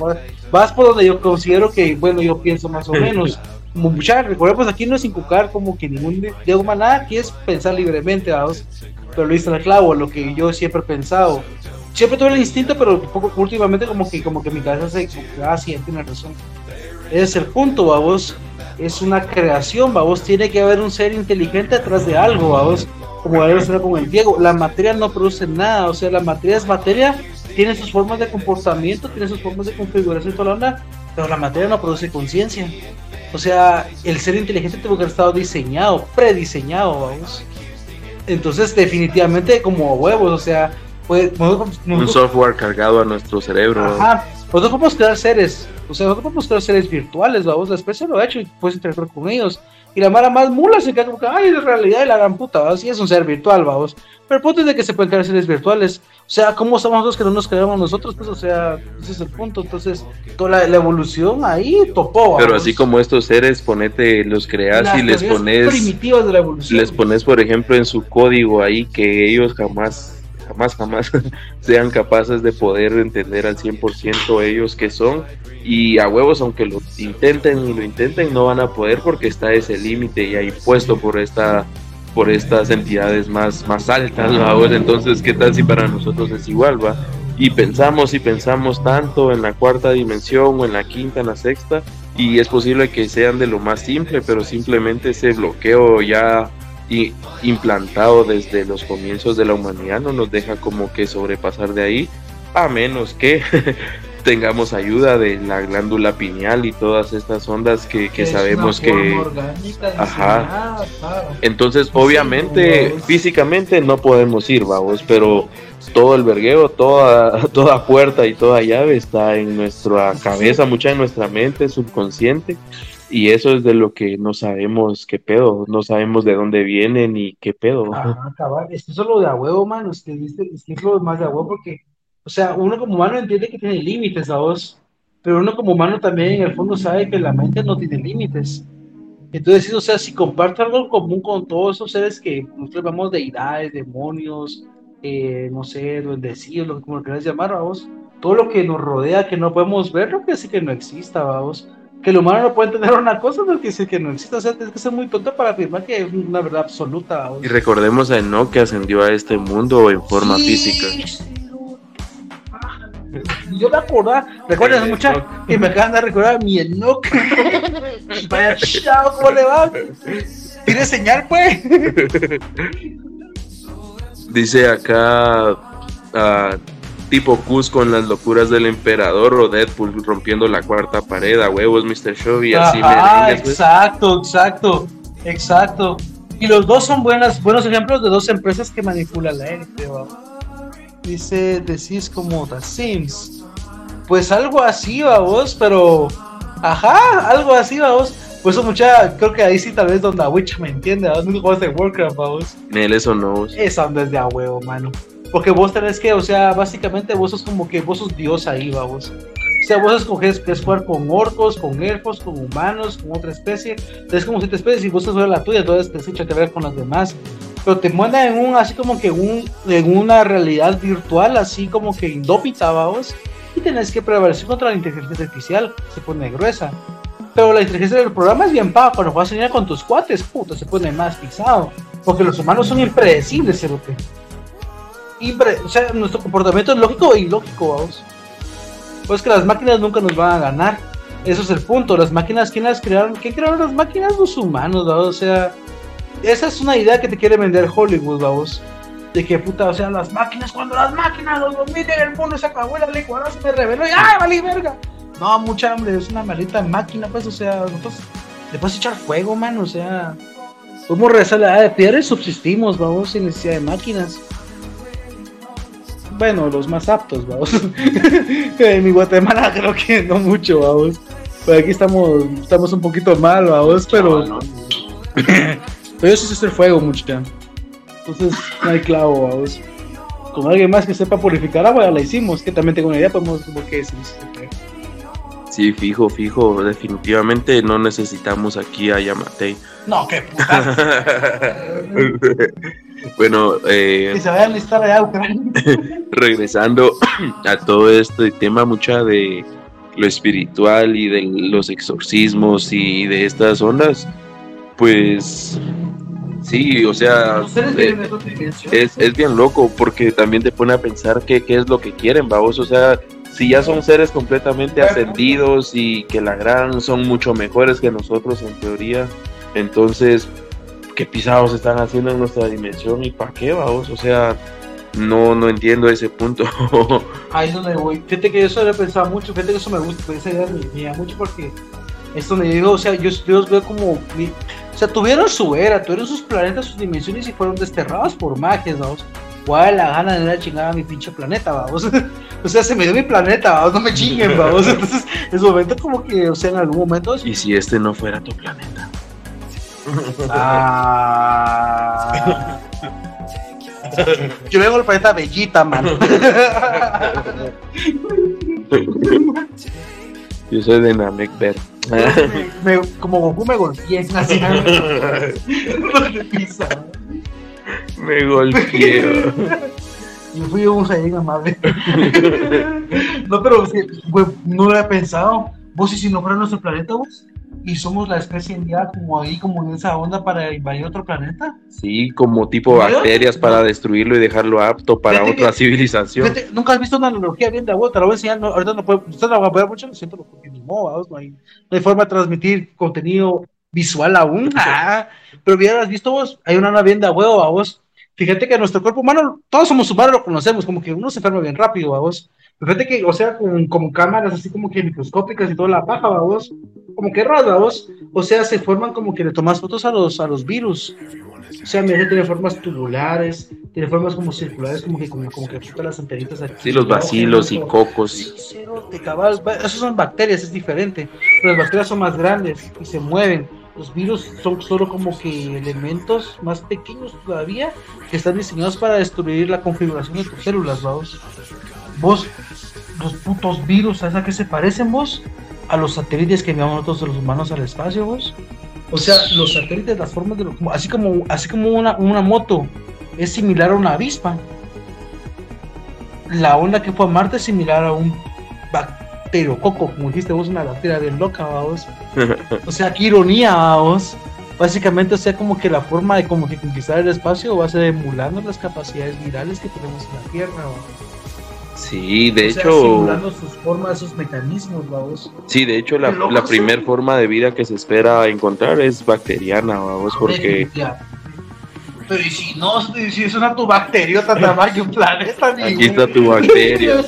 Speaker 2: vas, por donde yo considero que, bueno, yo pienso más o menos. Muchachos, recordemos aquí no es inculcar como que ningún de nada, aquí es pensar libremente, vamos pero lo hice el clavo, lo que yo siempre he pensado. Siempre tuve el instinto, pero poco, últimamente como que, como que mi cabeza se... Ah, sí, tiene razón. Ese es el punto, vamos. Es una creación, vamos. Tiene que haber un ser inteligente detrás de algo, vamos. Como debe ser como el Diego. La materia no produce nada, o sea, la materia es materia, tiene sus formas de comportamiento, tiene sus formas de configuración y toda la onda, pero la materia no produce conciencia. O sea, el ser inteligente tuvo que haber estado diseñado, prediseñado, vamos. Entonces, definitivamente como huevos, o sea, pues,
Speaker 1: un software cargado a nuestro cerebro.
Speaker 2: Ajá, nosotros podemos crear seres, o sea, nosotros podemos crear seres virtuales, vamos, la especie lo ha hecho y puedes interactuar con ellos. Y la mala más mula se queda como que, ay, en realidad de la gran puta, así es un ser virtual, vamos. Pero el punto es de que se pueden crear seres virtuales. O sea, ¿cómo estamos nosotros que no nos creamos nosotros? Pues, o sea, ese es el punto. Entonces, toda la, evolución ahí topó.
Speaker 1: Pero así como estos seres, ponete, los creas y les pones.
Speaker 2: primitivas de la evolución.
Speaker 1: Les pones, por ejemplo, en su código ahí que ellos jamás jamás, jamás sean capaces de poder entender al 100% ellos que son. Y a huevos, aunque lo intenten y lo intenten, no van a poder porque está ese límite ya impuesto por esta por estas entidades más, más altas, Entonces, ¿qué tal si para nosotros es igual, va? Y pensamos y pensamos tanto en la cuarta dimensión o en la quinta, en la sexta, y es posible que sean de lo más simple, pero simplemente ese bloqueo ya y implantado desde los comienzos de la humanidad no nos deja como que sobrepasar de ahí, a menos que tengamos ayuda de la glándula pineal y todas estas ondas que, sabemos que... Ajá. Entonces, obviamente, físicamente no podemos ir, vamos, pero todo el vergueo, toda, toda puerta y toda llave está en nuestra cabeza, mucha en nuestra mente subconsciente. Y eso es de lo que no sabemos qué pedo, no sabemos de dónde viene ni qué pedo.
Speaker 2: Ajá, cabal, es que eso es lo de a huevo, mano, es que, es que es lo más de a huevo porque, o sea, uno como humano entiende que tiene límites, a vos, pero uno como humano también en el fondo sabe que la mente no tiene límites. Entonces, o sea, si comparto algo común con todos esos seres que nosotros llamamos deidades, demonios, eh, no sé, duendecillos, lo que como lo quieras llamar, vamos, todo lo que nos rodea, que no podemos ver, lo que decir que no exista, vamos que el humano no puede entender una cosa no quiere decir que no existe. O sea, tienes que ser muy tonto para afirmar que es una verdad absoluta.
Speaker 1: Y recordemos a Enoch que ascendió a este mundo en forma física.
Speaker 2: yo me acordaba, ¿recuerdas mucha? Y me acaban de recordar a mi Enoch. Vaya chao, ¿cómo le va? ¿Tiene señal, pues?
Speaker 1: Dice acá uh, tipo Cus con las locuras del emperador o Deadpool rompiendo la cuarta pared a huevos, Mr. Show y así
Speaker 2: Ah, exacto, exacto, exacto. Y los dos son buenas, buenos ejemplos de dos empresas que manipulan la élite. Dice, decís como The Sims. Pues algo así, vos, pero. Ajá, algo así, vos. Pues eso mucha, creo que ahí sí tal vez donde Witch me entiende, ¿vos? No juegas de Warcraft, vos.
Speaker 1: Él eso no.
Speaker 2: Onda es de a huevo, mano. Porque vos tenés que, o sea, básicamente vos sos como que vos sos Dios ahí, vos. O sea, vos escoges que es jugar con orcos, con elfos, con humanos, con otra especie. Entonces, como siete especies y vos escoges la tuya, entonces te echa que ver con las demás. Pero te mandan en un, así como que un, en una realidad virtual, así como que indópita, vos. Y tenés que prevalecer contra la inteligencia artificial, se pone gruesa. Pero la inteligencia del programa es bien paga. Cuando vas a enseñar con tus cuates, puta, se pone más pisado. Porque los humanos son impredecibles, cerote. O sea, nuestro comportamiento es lógico e ilógico, vamos. Pues que las máquinas nunca nos van a ganar. Eso es el punto. Las máquinas, ¿quién las crearon? ¿Quién crearon las máquinas? Los humanos, ¿vamos? O sea, esa es una idea que te quiere vender Hollywood, vamos. De que puta, o sea, las máquinas, cuando las máquinas los dominen, el mundo se acabó la ley, ahora se me reveló y ¡ay, vale, verga! No, mucha hambre, es una maldita máquina, pues, o sea, nosotros le puedes echar fuego, man, o sea, podemos regresar a la de piedra y subsistimos, vamos, sin necesidad de máquinas. Bueno, los más aptos, vamos. en mi Guatemala creo que no mucho, vamos. Pero aquí estamos, estamos un poquito mal, vamos, pero. pero yo sí sé hacer fuego, mucha. Entonces, no hay clavo, vamos. Con alguien más que sepa purificar agua, ya la hicimos. Que también tengo una idea, podemos ver qué es.
Speaker 1: Sí, fijo, fijo. Definitivamente no necesitamos aquí a Yamatei.
Speaker 2: No, qué puta.
Speaker 1: bueno, eh,
Speaker 2: que se vayan a allá,
Speaker 1: regresando a todo este tema, mucha de lo espiritual y de los exorcismos y de estas ondas, pues sí, o sea, eh, es, es, bien loco porque también te pone a pensar que, qué es lo que quieren, vamos, o sea, si ya son seres completamente ascendidos y que la gran son mucho mejores que nosotros en teoría, entonces, ¿qué pisados están haciendo en nuestra dimensión y para qué, vamos? O sea, no, no entiendo ese punto.
Speaker 2: Ahí es donde voy. Fíjate que eso lo he pensado mucho, fíjate que eso me gusta, esa idea me, me mucho porque es donde digo, o sea, yo, yo los veo como, o sea, tuvieron su era, tuvieron sus planetas, sus dimensiones y fueron desterrados por magias, vamos. ¿Cuál la gana de la chingada a mi pinche planeta, vamos? o sea, se me dio mi planeta, vamos, no me chinguen, vamos. Entonces, es momento como que, o sea, en algún momento.
Speaker 1: ¿Y si este no fuera tu planeta?
Speaker 2: Ah. Yo vengo del planeta Bellita, man.
Speaker 1: Yo soy de Namek
Speaker 2: me, como Goku me golpeé. Así,
Speaker 1: me golpeé.
Speaker 2: Y fui un Saiyajin amable. no, pero no lo había pensado. Vos, y si no fuera nuestro planeta, vos? Y somos la especie enviada como ahí, como en esa onda para invadir otro planeta.
Speaker 1: Sí, como tipo bacterias para destruirlo y dejarlo apto para otra civilización.
Speaker 2: Nunca has visto una analogía bien de agua, te la voy a enseñar, ahorita no puedo, usted la va a poder mucho, lo siento, porque ni modo, no hay, no hay forma de transmitir contenido visual aún, ah, pero bien, has visto vos, hay una bien de huevo, a vos, fíjate que nuestro cuerpo humano, todos somos humanos, lo conocemos, como que uno se enferma bien rápido, a vos, Fíjate que, o sea, con, como cámaras así como que microscópicas y toda la paja, vos, como que raro, vos, o sea, se forman como que le tomas fotos a los, a los virus. O sea, mira, tiene formas tubulares, tiene formas como circulares, como que, como, como que las antenitas aquí.
Speaker 1: Sí, los bacilos y cocos.
Speaker 2: Sí, te cabal, esos son bacterias, es diferente. Pero las bacterias son más grandes y se mueven. Los virus son solo como que elementos más pequeños todavía que están diseñados para destruir la configuración de tus células, vamos. Vos, los putos virus, ¿sabes a qué se parecen vos? A los satélites que enviamos nosotros los humanos al espacio, vos. O sea, los satélites, las formas de los, así como, así como una, una moto es similar a una avispa. La onda que fue a Marte es similar a un bacterococo, como dijiste vos, una bacteria bien loca, vos. O sea, qué ironía, vos. Básicamente, o sea, como que la forma de como que conquistar el espacio va a ser emulando las capacidades virales que tenemos en la Tierra, vos.
Speaker 1: Sí, de
Speaker 2: O sea,
Speaker 1: hecho,
Speaker 2: simulando sus formas, sus mecanismos, vamos.
Speaker 1: sí, de hecho la, la
Speaker 2: sí.
Speaker 1: primer forma de vida que se espera encontrar es bacteriana, vamos, porque
Speaker 2: Pero y si no, si es una tu bacteriota tamaño un planeta, ni
Speaker 1: aquí está tu bacteria.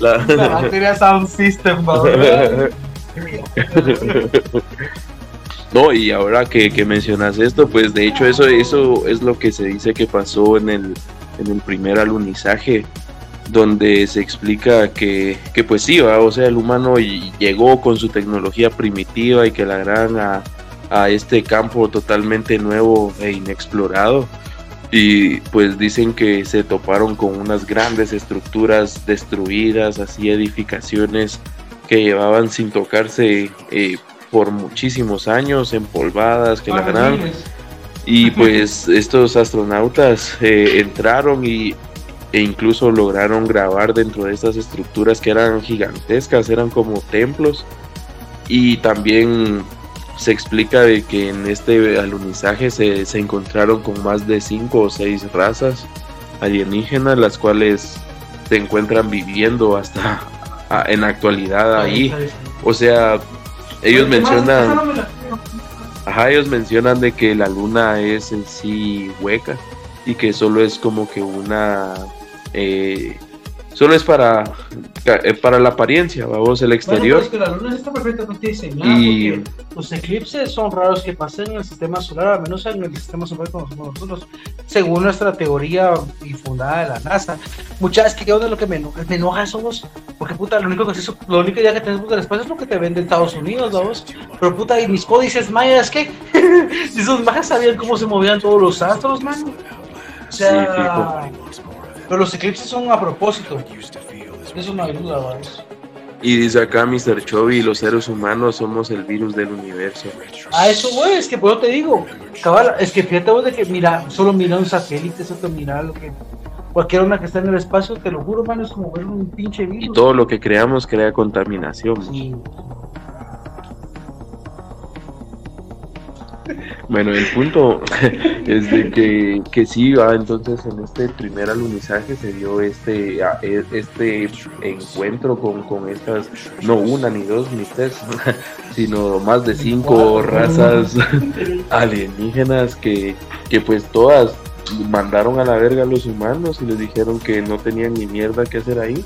Speaker 1: La-
Speaker 2: La bacteria Sound System, vamos.
Speaker 1: No, y ahora que, que mencionas esto, pues de hecho eso, eso es lo que se dice que pasó en el, en el primer alunizaje, donde se explica que, que pues sí, ¿va? o sea, el humano llegó con su tecnología primitiva y que la gran a, a este campo totalmente nuevo e inexplorado. Y pues dicen que se toparon con unas grandes estructuras destruidas, así edificaciones que llevaban sin tocarse eh, por muchísimos años, empolvadas, que la gran... Y pues estos astronautas eh, entraron y, e incluso lograron grabar dentro de estas estructuras que eran gigantescas, eran como templos. Y también se explica de que en este alunizaje se, se encontraron con más de cinco o seis razas alienígenas, las cuales se encuentran viviendo hasta ah, en la actualidad ahí. O sea, ellos mencionan... Ajá, ellos mencionan de que la luna es en sí hueca y que solo es como que una... eh, solo es para, eh, para la apariencia, vamos, el exterior.
Speaker 2: Bueno, pues que la luna está perfectamente diseñada
Speaker 1: Y-
Speaker 2: porque los eclipses son raros que pasen en el sistema solar, al menos en el sistema solar conocemos nosotros, según nuestra teoría y fundada de la NASA. Muchas que de lo que me enoja, me enoja somos, porque puta, lo único que es lo único ya que tenemos del espacio es lo que te vende Estados Unidos, vamos. Pero puta, y mis códices mayas, ¿qué? esos mayas sabían cómo se movían todos los astros, man. O sea, pero los eclipses son a propósito. Eso no hay duda.
Speaker 1: Y dice acá Mr. Chovy, los seres humanos somos el virus del universo.
Speaker 2: A eso, güey, es que por eso te digo, cabal, es que fíjate vos de que mira, solo mira un satélite, solo mira lo que cualquier una que está en el espacio, te lo juro, mano, es como ver un pinche virus.
Speaker 1: Y todo lo que creamos crea contaminación.
Speaker 2: Sí.
Speaker 1: Bueno, el punto es de que, que sí, va, entonces en este primer alunizaje se dio este, e- este encuentro con, con estas, no una ni dos ni tres, sino más de cinco razas alienígenas que, que pues todas mandaron a la verga a los humanos y les dijeron que no tenían ni mierda que hacer ahí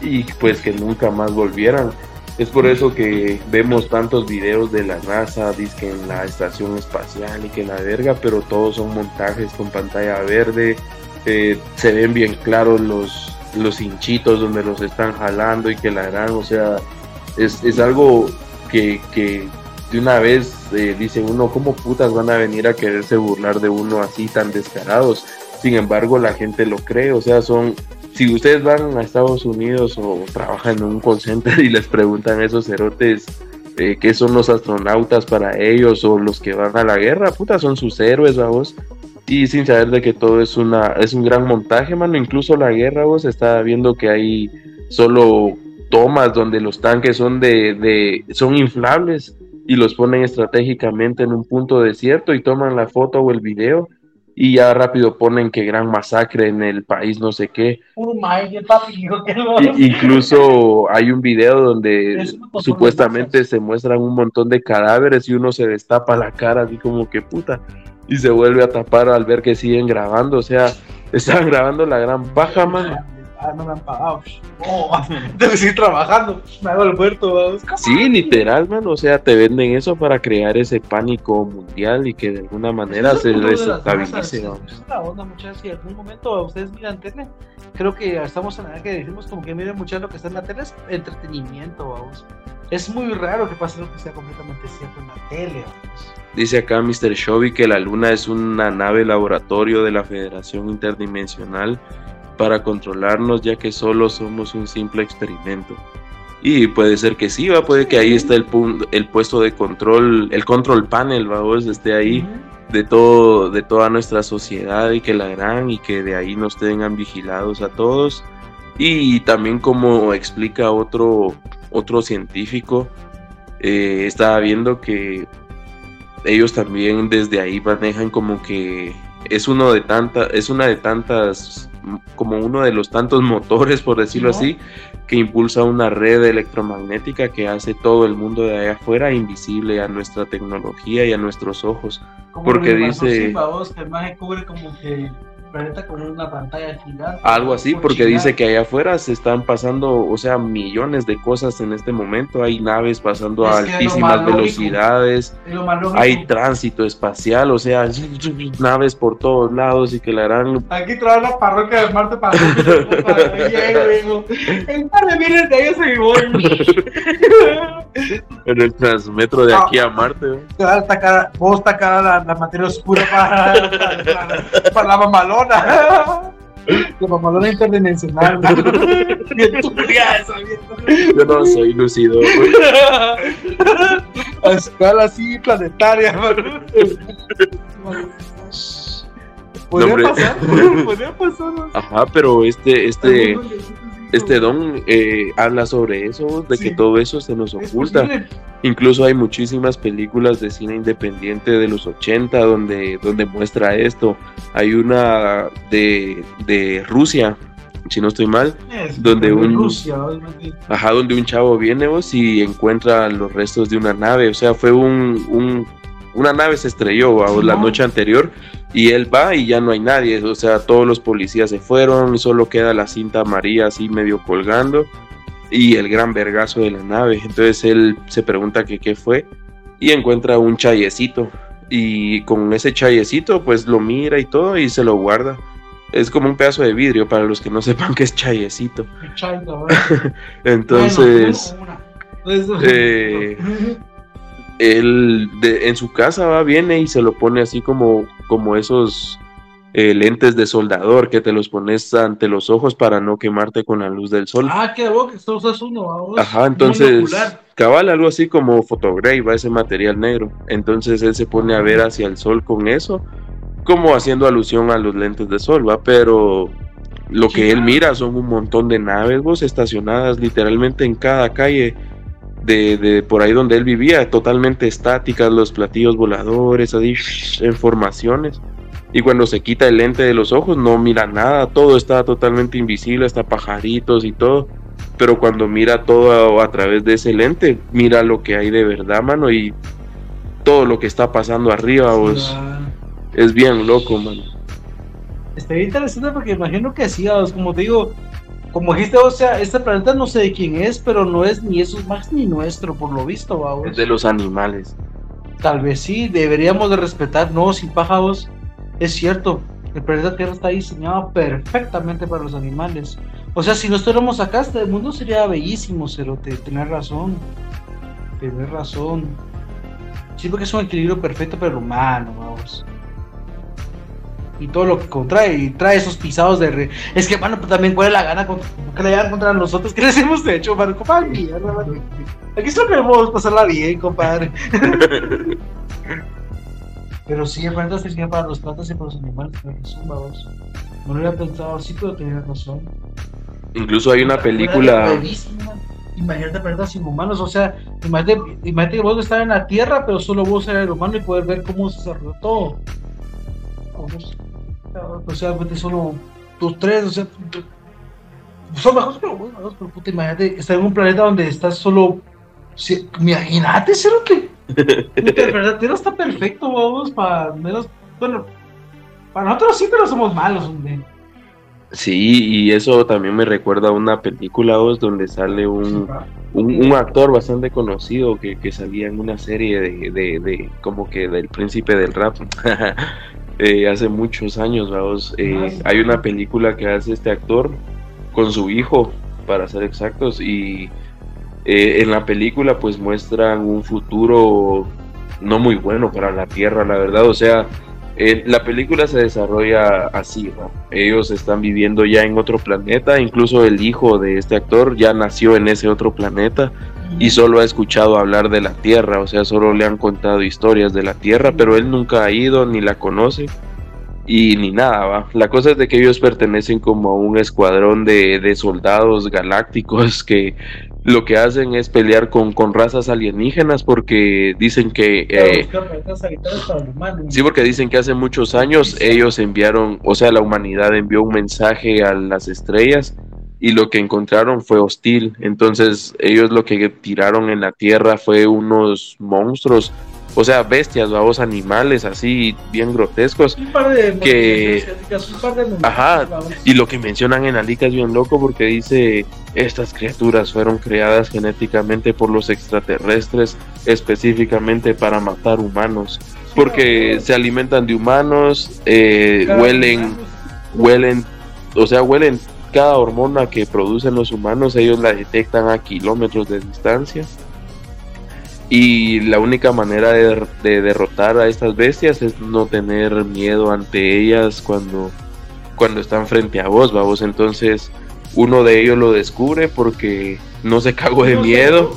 Speaker 1: y pues que nunca más volvieran. Es por eso que vemos tantos videos de la NASA, que en la estación espacial y que la verga, pero todos son montajes con pantalla verde. eh, se ven bien claros los, los hinchitos donde los están jalando y que la gran, o sea, es, es algo que, que de una vez eh, dice uno, ¿cómo putas van a venir a quererse burlar de uno así tan descarados? Sin embargo, la gente lo cree, o sea, son si ustedes van a Estados Unidos o trabajan en un call center y les preguntan a esos cerotes eh, qué son los astronautas para ellos o los que van a la guerra, puta, son sus héroes, vamos. Y sin saber de que todo es una es un gran montaje, mano. Incluso la guerra, vos está viendo que hay solo tomas donde los tanques son de, de son inflables y los ponen estratégicamente en un punto desierto y toman la foto o el video y ya rápido ponen que gran masacre en el país, no sé qué.
Speaker 2: Puro maíz, papi, no.
Speaker 1: I- incluso hay un video donde supuestamente se muestran un montón de cadáveres y uno se destapa la cara así como que puta y se vuelve a tapar al ver que siguen grabando, o sea, están grabando la gran paja, man.
Speaker 2: Ah, no me han pagado. Oh, debo seguir trabajando. Me hago el muerto, vamos.
Speaker 1: Sí, literal, man, o sea, te venden eso para crear ese pánico mundial y que de alguna manera se desestabilice,
Speaker 2: es la onda, muchachos. Si en algún momento ustedes miran tele, creo que estamos en la edad que decimos como que miren mucho lo que está en la tele es entretenimiento, vamos. Es muy raro que pase lo que sea completamente cierto en la tele, vamos.
Speaker 1: Dice acá Mr. Shovy que la Luna es una nave laboratorio de la Federación Interdimensional para controlarnos ya que solo somos un simple experimento. Y puede ser que sí, va, puede que ahí está el, el puesto de control, el control panel, vamos, esté ahí de todo, de toda nuestra sociedad y que la gran y que de ahí nos tengan vigilados a todos. Y también como explica otro, otro científico, eh, estaba viendo que ellos también desde ahí manejan como que es uno de tantas, es una de tantas como uno de los tantos motores, por decirlo así, que impulsa una red electromagnética que hace todo el mundo de allá afuera invisible a nuestra tecnología y a nuestros ojos. Porque dice...
Speaker 2: como que planeta con una pantalla gigante.
Speaker 1: Algo así, porque dice que allá afuera se están pasando, o sea, millones de cosas en este momento. Hay naves pasando a altísimas velocidades, hay tránsito espacial, o sea, naves por todos lados y que la harán.
Speaker 2: Aquí trae la parroquia de Marte para El par de miles de años se
Speaker 1: En el transmetro de aquí a Marte.
Speaker 2: Vos tacar la, la materia oscura para, para, para la mamalona. La mamalona interdimensional.
Speaker 1: Yo no soy lucido.
Speaker 2: A escala así planetaria. Podría pasar, podría pasar.
Speaker 1: Ajá, pero este, este, este don eh, habla sobre eso, de que todo eso se nos oculta. Incluso hay muchísimas películas de cine independiente de los 80 donde, donde muestra esto. Hay una de, de Rusia, si no estoy mal, donde un ajá, donde un chavo viene vos y encuentra los restos de una nave, o sea, fue un, un una nave se estrelló la noche anterior y él va y ya no hay nadie, o sea, todos los policías se fueron, y solo queda la cinta amarilla así medio colgando y el gran vergazo de la nave. Entonces él se pregunta que qué fue y encuentra un chayecito y con ese chayecito pues lo mira y todo y se lo guarda. Es como un pedazo de vidrio para los que no sepan qué es chayecito. Entonces, eh, él en su casa va, viene y se lo pone así como, como esos eh, lentes de soldador que te los pones ante los ojos para no quemarte con la luz del sol.
Speaker 2: Ah, qué boca, esto usas uno.
Speaker 1: Ajá, entonces cabal algo así como photograph, va ese material negro. Entonces él se pone a ver hacia el sol con eso, como haciendo alusión a los lentes de sol, va, pero lo que él mira son un montón de naves vos estacionadas literalmente en cada calle de, por ahí donde él vivía, totalmente estáticas, los platillos voladores, así, en formaciones. Y cuando se quita el lente de los ojos, no mira nada, todo está totalmente invisible, hasta pajaritos y todo. Pero cuando mira todo a, través de ese lente, mira lo que hay de verdad, mano, y todo lo que está pasando arriba, pues, es bien loco, mano.
Speaker 2: Está interesante porque imagino que sí, como te digo, como dijiste, o sea, este planeta no sé de quién es, pero no es ni eso más ni nuestro, por lo visto, vamos.
Speaker 1: Es de los animales.
Speaker 2: Tal vez sí, deberíamos de respetar, no, sin pájaros. Es cierto, el planeta Tierra está diseñado perfectamente para los animales. O sea, si no estuviéramos acá, este mundo sería bellísimo, Cerote. Tener razón. Tener razón. Sí, porque es un equilibrio perfecto para el humano, vamos y todo lo que contrae y trae esos pisados de re... es que mano pues, también cuál la gana que le hagan contra nosotros que les hemos hecho mano compadre mierda mano. aquí solo queremos pasarla bien compadre. Pero sí el planeta sería para los plantas y para los animales pero razón vamos no lo había pensado así pero tenía razón.
Speaker 1: Incluso hay una película
Speaker 2: imagínate planetas sin humanos o sea imagínate, imagínate que vos estar en la tierra pero solo vos eres el humano y poder ver cómo se desarrolló todo o sea, pues solo tus tres, o sea, son bajos, pero bueno, pero puta, imagínate estar en un planeta donde estás solo. imagínate, Cerote. Puta, verdad, no está perfecto, vamos, para menos. Bueno, para nosotros sí, pero somos malos, hombre.
Speaker 1: Sí, y eso también me recuerda a una película vos, donde sale un, un, actor bastante conocido que, que, salía en una serie de, de, de como que del príncipe del rap. Eh, hace muchos años, vamos. Eh, hay una película que hace este actor con su hijo, para ser exactos, y eh, en la película pues muestran un futuro no muy bueno para la Tierra, la verdad. O sea, la película se desarrolla así, Ellos están viviendo ya en otro planeta, incluso el hijo de este actor ya nació en ese otro planeta y solo ha escuchado hablar de la Tierra, o sea, solo le han contado historias de la Tierra, pero él nunca ha ido ni la conoce. y ni nada, ¿va? La cosa es de que ellos pertenecen como a un escuadrón de, de soldados galácticos que lo que hacen es pelear con, con razas alienígenas porque dicen que... Eh, sí, porque dicen que hace muchos años ellos enviaron, o sea, la humanidad envió un mensaje a las estrellas y lo que encontraron fue hostil. Entonces ellos lo que tiraron en la Tierra fue unos monstruos o sea, bestias, vamos, animales así bien grotescos. Un par de que, un par de ajá, y lo que mencionan en Alica es bien loco porque dice estas criaturas fueron creadas genéticamente por los extraterrestres específicamente para matar humanos, porque se alimentan de humanos, eh, huelen, huelen, o sea, huelen cada hormona que producen los humanos, ellos la detectan a kilómetros de distancia y la única manera de, derrotar a estas bestias es no tener miedo ante ellas cuando, cuando están frente a vos, vamos. Entonces uno de ellos lo descubre porque no se cagó de miedo.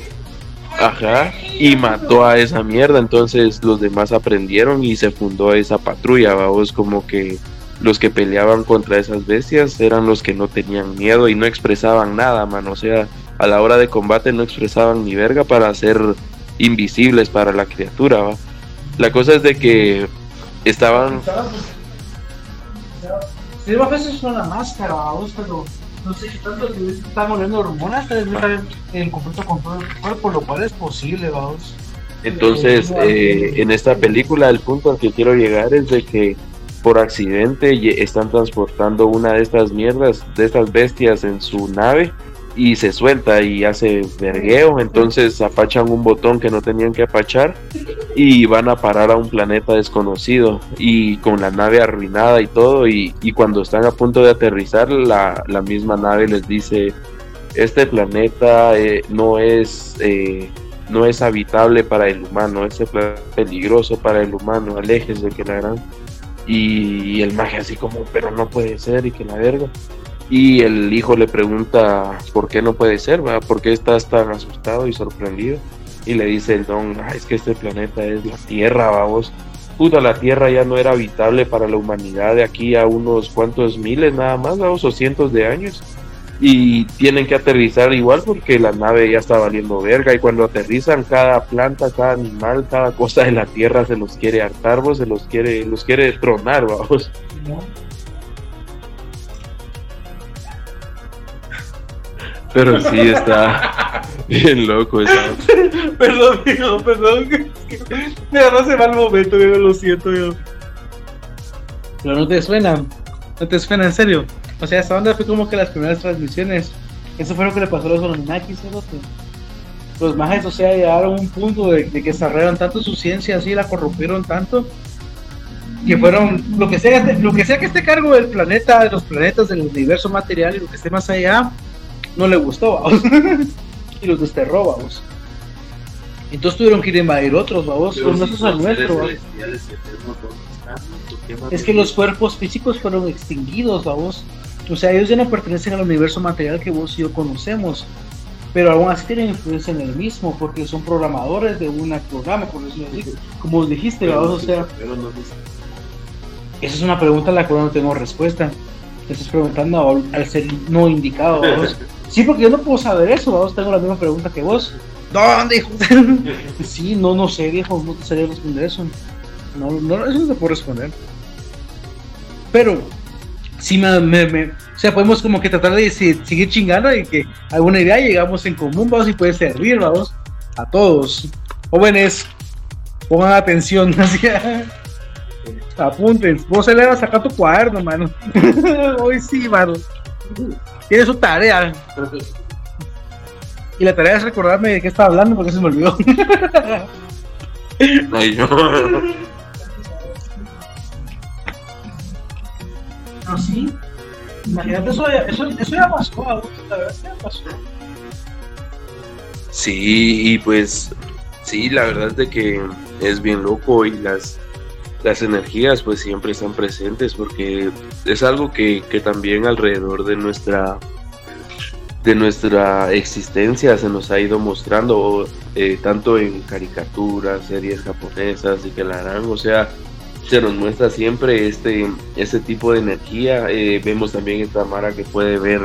Speaker 1: Ajá, y mató a esa mierda. Entonces los demás aprendieron y se fundó esa patrulla, vamos, como que los que peleaban contra esas bestias eran los que no tenían miedo y no expresaban nada, man. O sea, a la hora de combate no expresaban ni verga para hacer invisibles para la criatura. ¿va? La cosa es de que estaban...
Speaker 2: Sí, a veces es una máscara, vos, pero no sé qué tanto que están oliendo hormonas, en conflicto con todo el cuerpo, lo cual es posible, vamos.
Speaker 1: Entonces, eh, en esta película, el punto al que quiero llegar es de que por accidente están transportando una de estas mierdas, de estas bestias en su nave y se suelta y hace vergueo, entonces apachan un botón que no tenían que apachar y van a parar a un planeta desconocido y con la nave arruinada y todo. Y, cuando están a punto de aterrizar la, misma nave les dice este planeta eh, no es eh, no es habitable para el humano, es peligroso para el humano, alejes de que la gran y, el magia así como pero no puede ser y que la verga y el hijo le pregunta por qué no puede ser, ¿va? ¿por qué estás tan asustado y sorprendido? Y le dice el don, ah, es que este planeta es la Tierra, vamos. Puta, la Tierra ya no era habitable para la humanidad de aquí a unos cuantos miles nada más, vamos, o cientos de años. Y tienen que aterrizar igual porque la nave ya está valiendo verga. Y cuando aterrizan, cada planta, cada animal, cada cosa de la Tierra se los quiere hartar, vos, se los quiere, los quiere tronar, vamos. Pero sí está bien loco eso.
Speaker 2: perdón, hijo, perdón. Me agarraste mal momento, yo lo siento, yo. Pero no te suena, no te suena en serio. O sea, esta onda fue como que las primeras transmisiones. Eso fue lo que le pasó a los Anunnaki, Los majes, o sea, llegaron a un punto de, que desarrollaron tanto su ciencia así, la corrompieron tanto, que fueron, lo que sea, lo que sea que esté cargo del planeta, de los planetas, del universo material y lo que esté más allá, no le gustó, vamos. y los desterró, vamos. Entonces tuvieron que ir a invadir otros, vamos, con nosotros al nuestro. Es que los cuerpos físicos fueron extinguidos, vamos. O sea, ellos ya no pertenecen al universo material que vos y yo conocemos. Pero aún así tienen influencia en el mismo, porque son programadores de un programa, por eso como dijiste, vamos, o sea. Esa es una pregunta a la cual no tengo respuesta. Te estás preguntando al ser no indicado, vamos. Sí, porque yo no puedo saber eso, vos tengo la misma pregunta que vos. ¿Dónde, hijo? sí, no, no sé, viejo, no te sabría responder eso. No, no, eso no te puedo responder. Pero, sí me, o sea, podemos como que tratar de seguir chingando y que alguna idea llegamos en común, vamos, y puede servir, vamos, a todos. Jóvenes, pongan atención, así apunten. Vos se le a sacar tu cuaderno, mano. Hoy sí, mano tiene su tarea. Y la tarea es recordarme de qué estaba hablando porque se me olvidó. Ay, no. No, sí. Imagínate, eso, eso, eso ya pasó, la verdad ya pasó.
Speaker 1: Sí, y pues, sí, la verdad es de que es bien loco y las las energías pues siempre están presentes porque es algo que, también alrededor de nuestra de nuestra existencia se nos ha ido mostrando eh, tanto en caricaturas, series japonesas y que la harán, o sea, se nos muestra siempre este, este tipo de energía. Eh, vemos también esta Mara que puede ver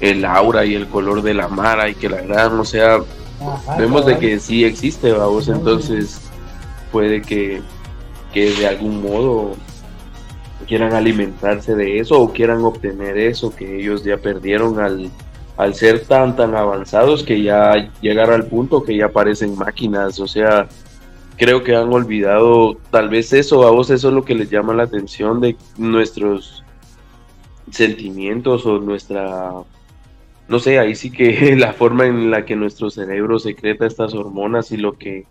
Speaker 1: el aura y el color de la Mara y que la verdad, o sea, vemos de que sí existe, vamos, entonces puede que, que de algún modo quieran alimentarse de eso o quieran obtener eso que ellos ya perdieron al, al ser tan tan avanzados que ya llegar al punto que ya parecen máquinas, o sea, creo que han olvidado tal vez eso, a vos eso es lo que les llama la atención de nuestros sentimientos o nuestra, no sé, ahí sí que la forma en la que nuestro cerebro secreta estas hormonas y lo que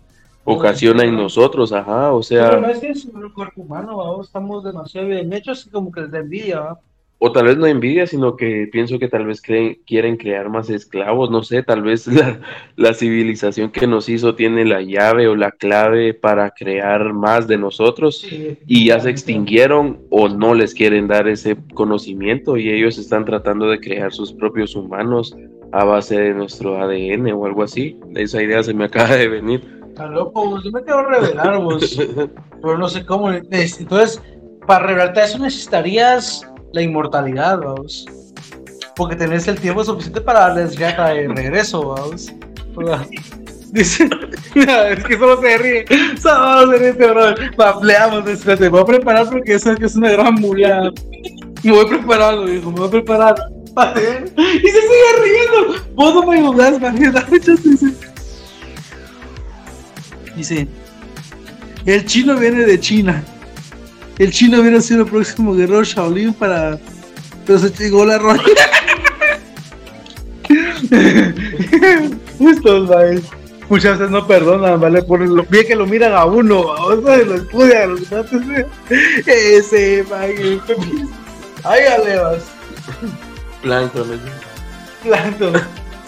Speaker 1: ocasiona en nosotros, ajá, o sea...
Speaker 2: No es que es el cuerpo humano, estamos demasiado bien hechos como que les envidia,
Speaker 1: o tal vez no envidia, sino que pienso que tal vez creen, quieren crear más esclavos, no sé, tal vez la, civilización que nos hizo tiene la llave o la clave para crear más de nosotros y ya se extinguieron o no les quieren dar ese conocimiento y ellos están tratando de crear sus propios humanos a base de nuestro ADN o algo así. Esa idea se me acaba de venir.
Speaker 2: Está loco, yo me quiero revelar, vos, pero no sé cómo. Entonces, para revelarte eso necesitarías la inmortalidad, vamos. Porque tenés el tiempo suficiente para darles gata de regreso, vamos. Dice, es que solo se ríe, solo se ríe, bro. Papleamos, espérate, me voy a preparar porque eso es una gran mula. Me voy preparando, hijo, me voy a preparar. Y se sigue riendo. Vos no me ayudás, man. Dice, dice, el chino viene de China el chino hubiera sido el próximo guerrero Shaolin para. Pero se llegó la roña. Estos maes. Muchas veces no perdonan, ¿vale? Por lo bien que lo miran a uno, o sea, lo estudian, los gatos. Ese, mae. Ay, alevas.
Speaker 1: Plankton,
Speaker 2: Plankton.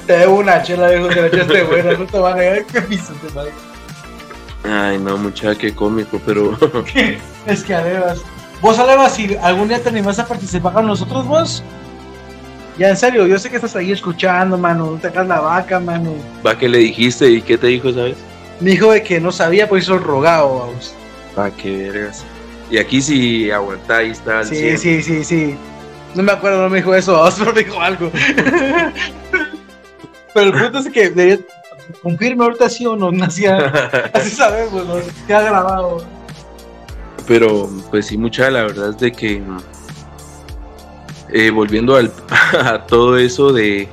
Speaker 2: Te debo una chela, viejo, que la echaste buena, no te van a negar que piso, mae.
Speaker 1: Ay, no, muchacha, qué cómico, pero.
Speaker 2: es que Alevas. Vos, Alevas, si algún día te animás a participar con nosotros, vos. Ya, en serio, yo sé que estás ahí escuchando, mano. No te hagas la vaca, mano.
Speaker 1: Va, ¿qué le dijiste y qué te dijo, sabes?
Speaker 2: Me dijo de que no sabía, pues hizo rogado, vamos.
Speaker 1: Va, qué vergas. Y aquí sí aguantáis, está.
Speaker 2: Sí, sí, sí, sí. No me acuerdo, no me dijo eso, vamos, pero me dijo algo. pero el punto es que debería confirme ahorita sí o no, nacía, así sabemos, ¿no? ha grabado.
Speaker 1: Pero, pues sí, mucha, la verdad es de que, eh, volviendo al, a todo eso de,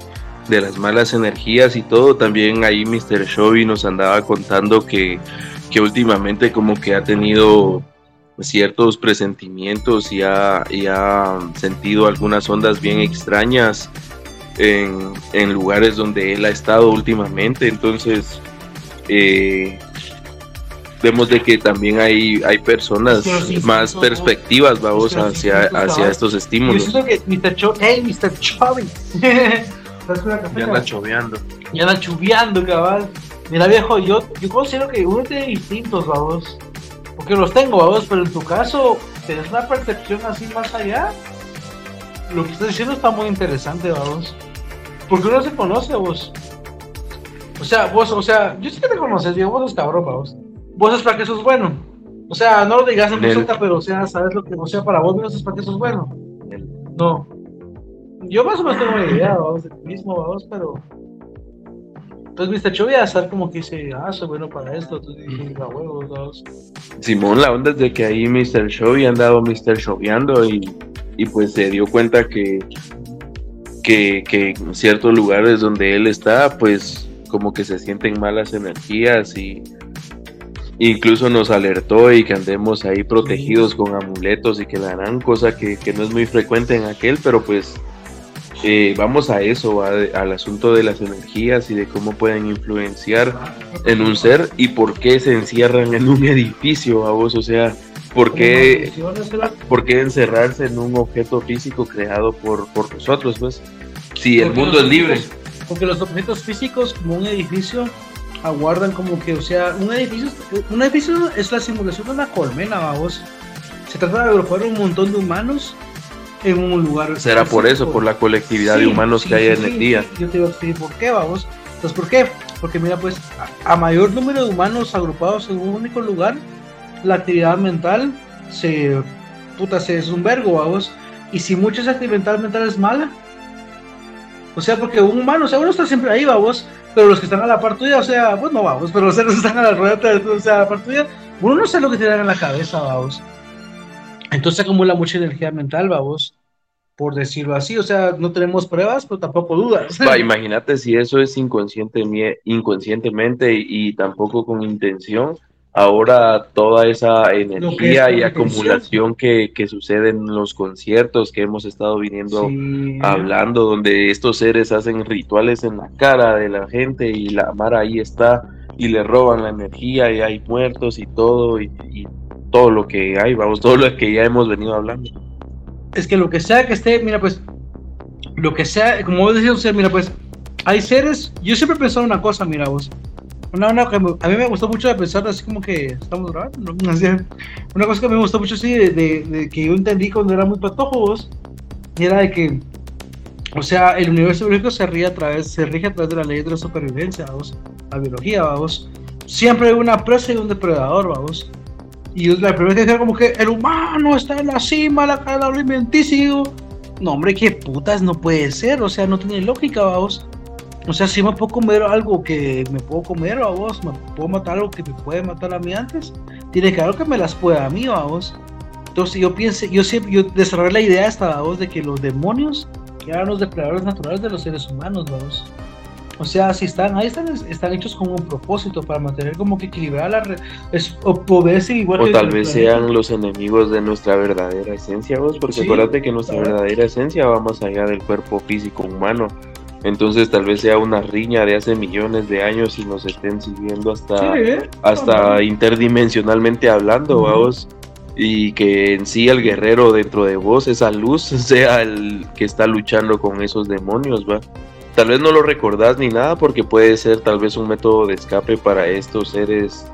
Speaker 1: de las malas energías y todo, también ahí Mr. Shovy nos andaba contando que, que últimamente como que ha tenido ciertos presentimientos y ha, y ha sentido algunas ondas bien extrañas en, lugares donde él ha estado últimamente. Entonces, eh, vemos de que también hay, hay personas más perspectivas, vamos, hacia, hacia estos estímulos.
Speaker 2: que Mr. hey, Mr.
Speaker 1: ya anda choveando.
Speaker 2: Ya anda chuveando, cabal. Mira, viejo, yo, yo considero que uno tiene distintos, vamos. Porque los tengo, vamos, pero en tu caso, ¿tienes una percepción así más allá? Lo que estás diciendo está muy interesante, vamos. Porque uno se conoce vos. O sea, vos, o sea, yo sé que te conoces, Diego, vos sos cabrón, vos. Vos es para que sos bueno. O sea, no lo digas en voz pero o sea, sabes lo que, o sea, para vos no es para que sos bueno. No. Yo más o menos tengo una idea, vos, de ti mismo, vos, pero. Entonces, Mr. Chovy a estar como que dice, ah, soy bueno para esto. Entonces dije, a huevos, vos.
Speaker 1: Simón, la onda es de que ahí Mr. Chovy ha andado Mr. Choveando y, y pues se dio cuenta que que, en ciertos lugares donde él está, pues como que se sienten malas energías y incluso nos alertó y que andemos ahí protegidos con amuletos y que la harán cosa que, no es muy frecuente en aquel, pero pues eh, vamos a eso, al asunto de las energías y de cómo pueden influenciar en un ser y por qué se encierran en un edificio, a vos, o sea, ¿por qué, ¿por qué encerrarse en un objeto físico creado por, por nosotros, pues? Si el mundo es libre.
Speaker 2: Porque los objetos físicos, como un edificio, aguardan como que, o sea, un edificio, un edificio es la simulación de una colmena, vamos. Se trata de agrupar un montón de humanos en un lugar.
Speaker 1: Será por eso, por la colectividad de humanos que hay en el día.
Speaker 2: Yo te digo por qué, vamos. Entonces, ¿por qué? Porque mira, pues, a, mayor número de humanos agrupados en un único lugar, la actividad mental se, puta, se es un vergo, vamos. Y si mucho es actividad mental es mala. O sea, porque un humano, o sea, uno está siempre ahí, vamos, pero los que están a la par tuya, o sea, pues no vamos, pero los que están a la rueda, o sea, a la par tuya, uno no sabe lo que tiene en la cabeza, vamos. Entonces acumula mucha energía mental, vamos, por decirlo así. O sea, no tenemos pruebas, pero tampoco dudas.
Speaker 1: Va, imagínate si eso es inconsciente, inconscientemente y tampoco con intención ahora toda esa energía y acumulación que, que, sucede en los conciertos que hemos estado viniendo hablando, donde estos seres hacen rituales en la cara de la gente y la Mara ahí está y le roban la energía y hay muertos y todo y, todo lo que hay, vamos, todo lo que ya hemos venido hablando.
Speaker 2: Es que lo que sea que esté, mira pues, lo que sea, como vos decías, mira pues, hay seres, yo siempre he pensado una cosa, mira vos, una, una a mí me gustó mucho de pensar así como que estamos grabando, ¿no? una cosa que me gustó mucho así de, de, que yo entendí cuando era muy patojos era de que o sea, el universo biológico se rige a través, se rige a través de la ley de la supervivencia, vamos, la biología, vamos. Siempre hay una presa y un depredador, vamos. Y la primera vez que como que el humano está en la cima, la cadena alimenticia. No, hombre, qué putas no puede ser, o sea, no tiene lógica, vamos. O sea, si me puedo comer algo que me puedo comer a vos, me puedo matar algo que me puede matar a mí antes, tiene que algo que me las pueda a mí, vos. Entonces yo pienso, yo siempre, yo desarrollé la idea esta, vos, de que los demonios eran los depredadores naturales de los seres humanos, vos. O sea, si están ahí, están, están hechos con un propósito para mantener como que equilibrar la. Es, o poderse igual
Speaker 1: o tal vez sean los enemigos de nuestra verdadera esencia, vos, porque acuérdate que nuestra verdadera esencia va más allá del cuerpo físico humano. Entonces tal vez sea una riña de hace millones de años y nos estén siguiendo hasta, hasta interdimensionalmente hablando, vamos. Y que en sí el guerrero dentro de vos, esa luz, sea el que está luchando con esos demonios, va. Tal vez no lo recordás ni nada porque puede ser tal vez un método de escape para estos seres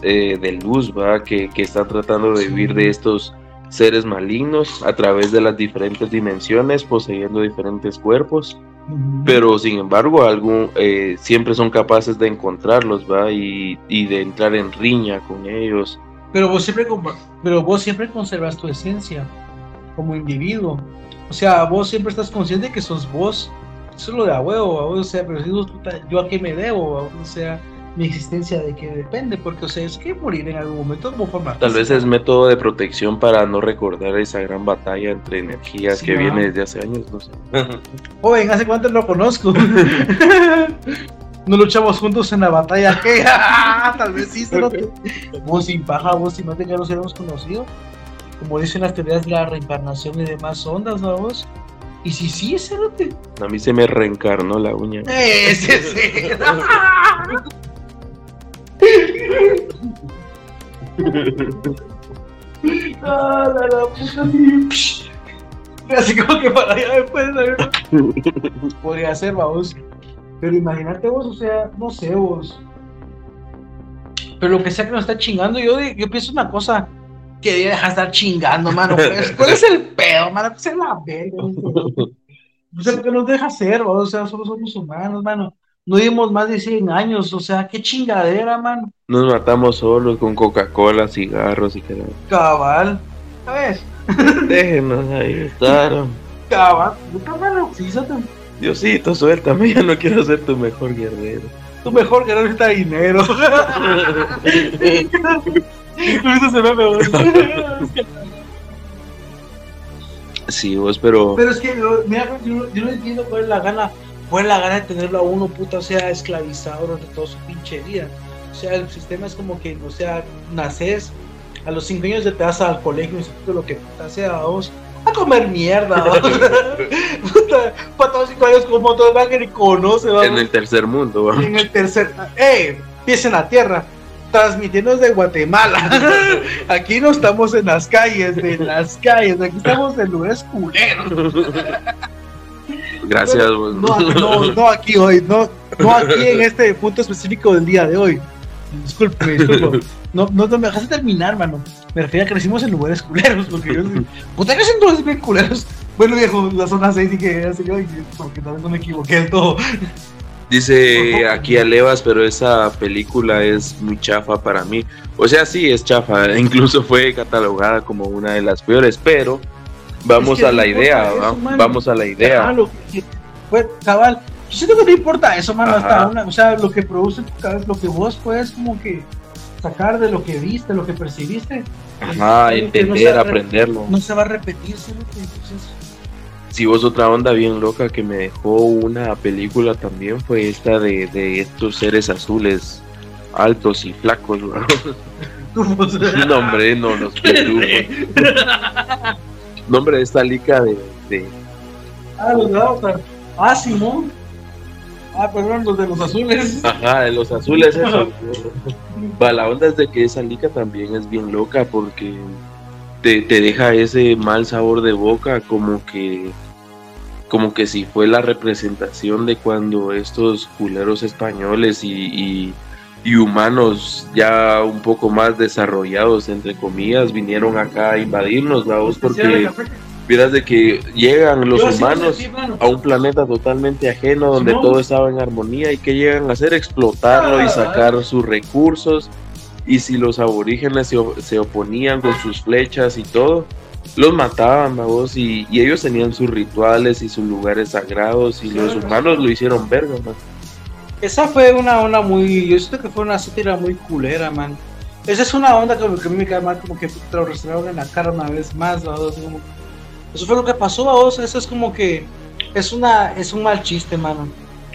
Speaker 1: eh, de luz, va, que, que están tratando de vivir de estos seres malignos a través de las diferentes dimensiones, poseyendo diferentes cuerpos. Pero sin embargo algún, eh, siempre son capaces de encontrarlos va y, y, de entrar en riña con ellos.
Speaker 2: Pero vos siempre pero vos siempre conservas tu esencia como individuo. O sea vos siempre estás consciente que sos vos. Eso es lo de a huevo o sea pero si yo a qué me debo o sea mi existencia de qué depende, porque o sea, es que morir en algún momento de forma
Speaker 1: Tal vez es método de protección para no recordar esa gran batalla entre energías que viene desde hace años, no sé.
Speaker 2: Joven, ¿hace cuánto lo conozco? no luchamos juntos en la batalla que tal vez sí, vos sin paja, vos sin mate ya nos hubiéramos conocido. Como dicen las teorías de la reencarnación y demás ondas, ¿no vos? Y si sí, ese
Speaker 1: A mí se me reencarnó la uña.
Speaker 2: Ese sí. Ah, la, la puta Así como que para allá después Podría ser, vamos. Pero imagínate vos, o sea, no sé vos. Pero lo que sea que nos está chingando, yo, yo pienso una cosa que deja de estar chingando, mano. ¿Cuál es el pedo, mano? ¿Cuál es la verga? No sé por qué nos deja ser, o sea, solo somos humanos, mano no vivimos más de 100 años, o sea, qué chingadera, mano.
Speaker 1: Nos matamos solos con Coca-Cola, cigarros y que
Speaker 2: Cabal, ¿sabes?
Speaker 1: Déjenos ahí estar.
Speaker 2: Cabal, puta mano, sí,
Speaker 1: Diosito, suéltame, ya no quiero ser tu mejor guerrero.
Speaker 2: Tu mejor guerrero está dinero. se
Speaker 1: Sí, vos, pero.
Speaker 2: Pero es que, mira, yo, yo no entiendo cuál es la gana fue la gana de tenerlo a uno, puta, o sea, esclavizado durante toda su pinche vida. O sea, el sistema es como que, o sea, naces, a los cinco años de te vas al colegio, instituto, lo que puta sea, vamos a comer mierda, puta, para todos cinco años como todo el que conoce, vamos.
Speaker 1: En el tercer mundo, vamos.
Speaker 2: En el tercer, eh, pies en la tierra transmitiendo desde Guatemala. Aquí no estamos en las calles, en las calles, aquí estamos en lugares culeros.
Speaker 1: Gracias.
Speaker 2: No, no, no, aquí hoy, no, no aquí en este punto específico del día de hoy. Disculpe, disculpe. No, no, me dejaste terminar, mano. Me refiero a que crecimos en lugares culeros, porque yo puta que todos bien culeros. Bueno, viejo, la zona 6 y que así yo, porque tal vez no me equivoqué del todo.
Speaker 1: Dice aquí Alevas, pero esa película es muy chafa para mí. O sea, sí es chafa, incluso fue catalogada como una de las peores, pero vamos a la idea, vamos a la idea.
Speaker 2: pues, cabal, yo siento que no importa eso, mano, hasta una, o sea, lo que produce tu cabeza, lo que vos puedes como que sacar de lo que viste, lo que percibiste.
Speaker 1: Ajá, entender, aprenderlo.
Speaker 2: No se va a repetir, solo
Speaker 1: si vos otra onda bien loca que me dejó una película también fue esta de, de estos seres azules altos y flacos. no, hombre, no, los Nombre esta lica de, de...
Speaker 2: Ah, los de Ah, Simón. Ah, perdón, los de los azules.
Speaker 1: Ajá, de los azules, eso. Va, la onda es de que esa lica también es bien loca porque te, deja ese mal sabor de boca como que como que si fue la representación de cuando estos culeros españoles y, y, humanos ya un poco más desarrollados, entre comillas, vinieron acá a invadirnos, vamos, porque miras de que llegan los humanos a un planeta totalmente ajeno donde todo estaba en armonía y que llegan a hacer explotarlo y ah. sacar sus recursos y si los aborígenes se, oponían con sus flechas y todo, los mataban, vos, y, y, ellos tenían sus rituales y sus lugares sagrados y los humanos lo hicieron verga, man.
Speaker 2: Esa fue una onda muy, yo siento que fue una sátira muy culera, man. Esa es una onda que, que a mí me cae mal, como que te lo restauraron en la cara una vez más, vos. Eso fue lo que pasó, vos. Eso es como que es una, es un mal chiste, mano.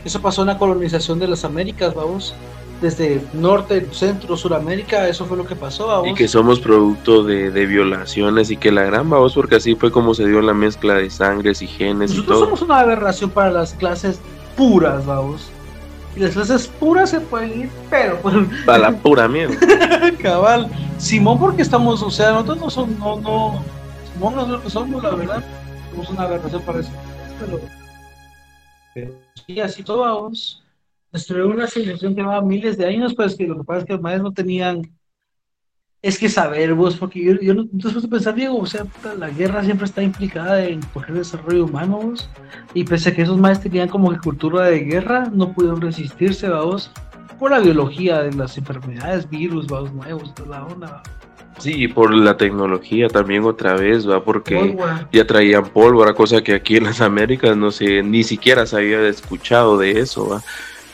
Speaker 2: Eso pasó en la colonización de las Américas, vamos desde norte, centro, suramérica, eso fue lo que pasó.
Speaker 1: Y que somos producto de, violaciones y que la gran vamos, porque así fue como se dio la mezcla de sangres y genes
Speaker 2: y
Speaker 1: todo.
Speaker 2: somos una aberración para las clases puras, vamos. Y las clases puras se pueden ir, pero pues,
Speaker 1: Para la pura mierda.
Speaker 2: Cabal. Simón, porque estamos, o sea, nosotros no somos, no, no, Simón no es lo que somos, la verdad. Somos una aberración para eso. Pero, pero sí, así todo vamos destruyó una civilización que llevaba miles de años, pues que lo que pasa es que los mayas no tenían, es que saber vos, porque yo, yo no, entonces pensar, Diego, o sea, la guerra siempre está implicada en coger desarrollo humano, vos, y pese a que esos mayas tenían como que cultura de guerra, no pudieron resistirse, vos, por la biología de las enfermedades, virus, vamos, nuevos, toda la onda,
Speaker 1: Sí, por la tecnología también otra vez, va, porque ya traían pólvora, cosa que aquí en las Américas no sé, ni siquiera se había escuchado de eso, va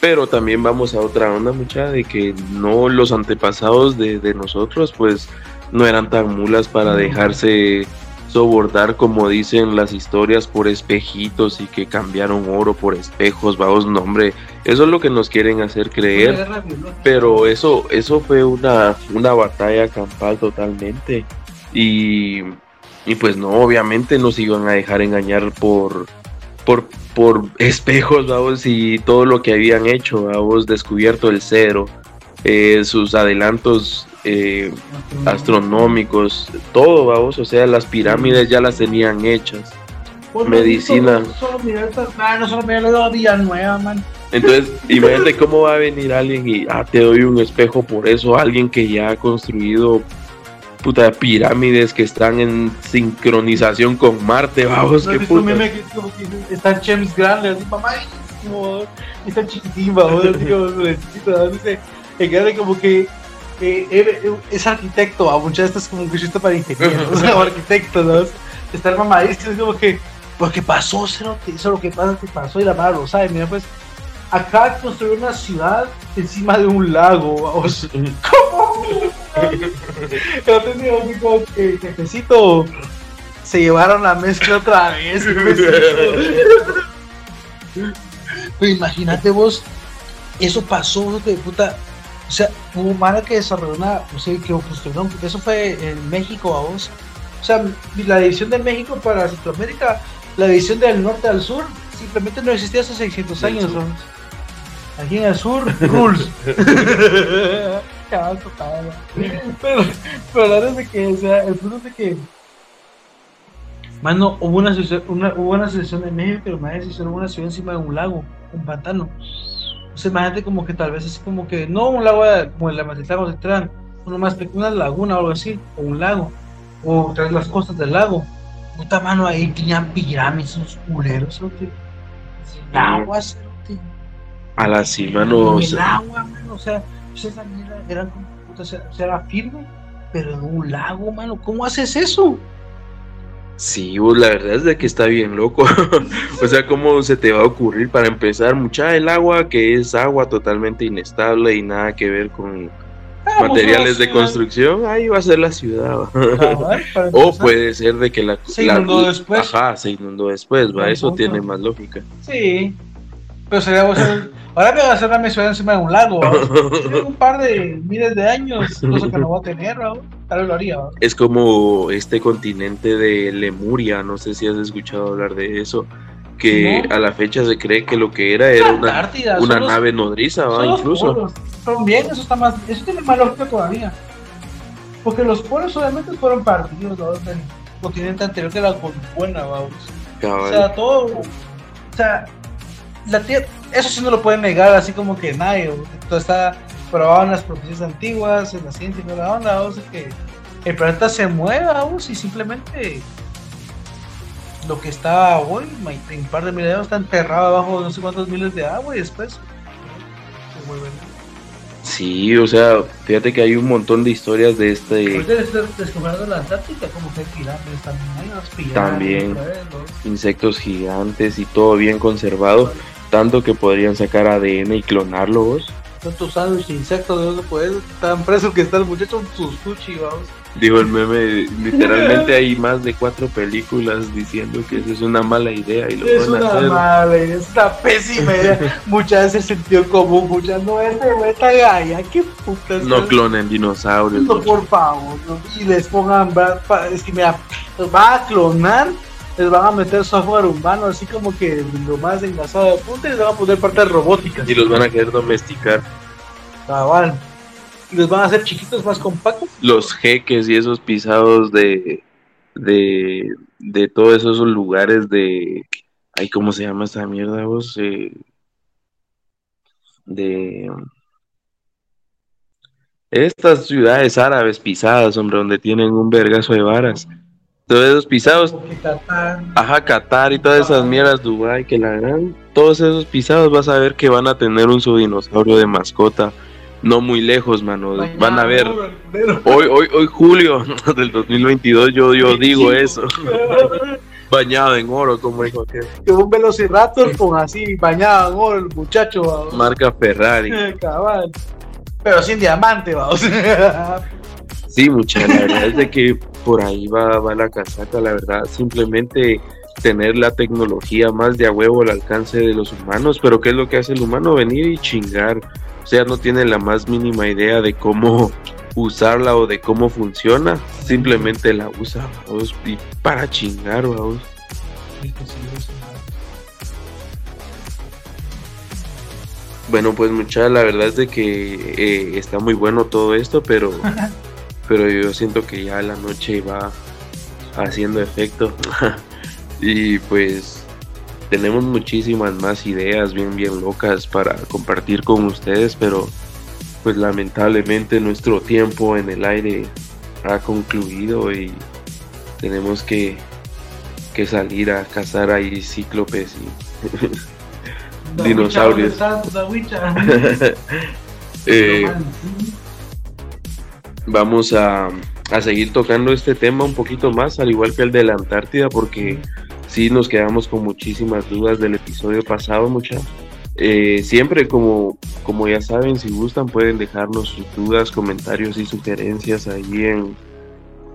Speaker 1: pero también vamos a otra onda mucha de que no los antepasados de, nosotros pues no eran tan mulas para dejarse sobordar como dicen las historias por espejitos y que cambiaron oro por espejos, vamos, nombre, eso es lo que nos quieren hacer creer, pero eso, eso fue una, una batalla campal totalmente. Y, y pues no, obviamente nos iban a dejar engañar por, por, por espejos, vamos, y todo lo que habían hecho, vamos, descubierto el cero, eh, sus adelantos eh, astronómicos, todo, vamos, o sea, las pirámides ya las tenían hechas. Pues, Medicina.
Speaker 2: Solo, ah, no solo la nueva, man.
Speaker 1: Entonces, imagínate cómo va a venir alguien y ah, te doy un espejo por eso, alguien que ya ha construido puta pirámides que están en sincronización con Marte, vamos, qué puta.
Speaker 2: Están James grandes, así mamá, como, está chiquitín, vamos, así como chiquito, dice, que como que eh, es arquitecto, a muchas veces es como un bichito para ingenieros, o sea, arquitecto, ¿no? Está el mamadísimo, es como que, porque pasó, eso es lo que pasa, que pasó y la madre lo sabe, mira, pues, de construir una ciudad encima de un lago, vamos. ¿Cómo? Yo tenía como que jefecito se llevaron la mezcla otra vez. Pero imagínate vos, eso pasó, de puta. O sea, hubo mala que desarrolló una, o sea, que construyeron, eso fue en México a vos. O sea, la división de México para Centroamérica, la división del norte al sur, simplemente no existía hace 600 años. Aquí en el sur, rules. Pero, pero la verdad es de que, o sea, el punto es de que, mano, hubo una, una, hubo una asociación en México, pero más se hicieron una ciudad encima de un lago, un pantano. O sea, imagínate como que tal vez es como que, no un lago como el de se Central, uno más una laguna o algo así, o un lago, o tras las costas del lago. Puta mano, ahí tenían pirámides, unos culeros, ¿no? Sin agua,
Speaker 1: A la sí, mano.
Speaker 2: En el agua, mano. O sea, pues esa mierda era, puta, era firme, pero en un lago, mano. ¿Cómo haces eso?
Speaker 1: Sí, vos, la verdad es de que está bien loco. o sea, ¿cómo se te va a ocurrir para empezar? Mucha el agua que es agua totalmente inestable y nada que ver con
Speaker 2: Ah,
Speaker 1: materiales de
Speaker 2: pues,
Speaker 1: construcción, ahí va a ser la ciudad. o puede ser de que la
Speaker 2: Se
Speaker 1: la-
Speaker 2: inundó después.
Speaker 1: Ajá, se inundó después, va, eso tiene más lógica.
Speaker 2: Sí. Pero sería hacer- Ahora me va a hacer una ciudad encima de un lago. Tiene un par de miles de años, cosa que no va a tener, ¿va? Tal vez lo haría. ¿va?
Speaker 1: Es como este continente de Lemuria, no sé si has escuchado hablar de eso, que
Speaker 2: No.
Speaker 1: a la fecha se cree que lo que era era una,
Speaker 2: los-
Speaker 1: nave nodriza, va, incluso.
Speaker 2: Son bien, eso está más, eso tiene más lógica todavía. Porque los polos obviamente fueron partidos ¿no? del continente anterior de la Gondwana, vamos. O sea, todo. O sea, la tierra, eso sí no lo pueden negar, así como que nadie. Todo está probado en las profecías antiguas, en la ciencia y toda la onda, vamos, es que el planeta se mueve, vamos, y simplemente lo que está hoy, en un par de mil años, está enterrado abajo de no sé cuántos miles de agua y después se vuelve.
Speaker 1: Sí, o sea, fíjate que hay un montón de historias de este
Speaker 2: descubriendo la Antártica, como que hay pirámides también, hay pirámides
Speaker 1: También. insectos gigantes y todo bien conservado, tanto que podrían sacar ADN y clonarlo vos.
Speaker 2: tantos sándwiches de insectos de dónde puedes tan preso que está el muchacho en sus sushi vamos
Speaker 1: Digo el meme, literalmente hay más de cuatro películas diciendo que eso es una mala idea y lo
Speaker 2: es
Speaker 1: van a
Speaker 2: una
Speaker 1: hacer.
Speaker 2: mala idea, es una pésima idea muchas veces el sentido común muchas no este güey está gaya qué putas
Speaker 1: No clonen dinosaurios.
Speaker 2: No, por favor no, y les pongan va- es que mira los van a clonar les van a meter software humano así como que lo más enlazado de punta y les van a poner partes robóticas
Speaker 1: Y los van a querer domesticar.
Speaker 2: cabal y los van a hacer chiquitos más compactos
Speaker 1: Los jeques y esos pisados de, de, de todos esos lugares de... Ay, ¿cómo se llama esta mierda vos? Eh, de... Estas ciudades árabes pisadas, hombre, donde tienen un vergazo de varas. Todos esos pisados,
Speaker 2: Qatar
Speaker 1: ajá, Qatar y todas esas mierdas, Dubai, que la gran, todos esos pisados vas a ver que van a tener un su dinosaurio de mascota, no muy lejos, mano. Van a ver, hoy, hoy, hoy julio del 2022, yo, yo digo eso, bañado en oro, como dijo
Speaker 2: que un velociraptor con así bañado en oro el muchacho vamos.
Speaker 1: marca Ferrari.
Speaker 2: cabal. Pero sin diamante vamos
Speaker 1: Sí, mucha, la verdad es de que por ahí va, va la casaca, la verdad, simplemente tener la tecnología más de a huevo al alcance de los humanos, pero ¿qué es lo que hace el humano? Venir y chingar, o sea, no tiene la más mínima idea de cómo usarla o de cómo funciona, simplemente la usa, vamos, y para chingar, vamos. Bueno, pues mucha, la verdad es de que eh, está muy bueno todo esto, pero, pero yo siento que ya la noche va haciendo efecto. y pues tenemos muchísimas más ideas bien, bien locas para compartir con ustedes, pero pues lamentablemente nuestro tiempo en el aire ha concluido y tenemos que, que salir a cazar ahí cíclopes y Dinosaurios. Eh, vamos a, a seguir tocando este tema un poquito más, al igual que el de la Antártida, porque sí nos quedamos con muchísimas dudas del episodio pasado, mucha. Eh, siempre, como, como ya saben, si gustan, pueden dejarnos sus dudas, comentarios y sugerencias ahí en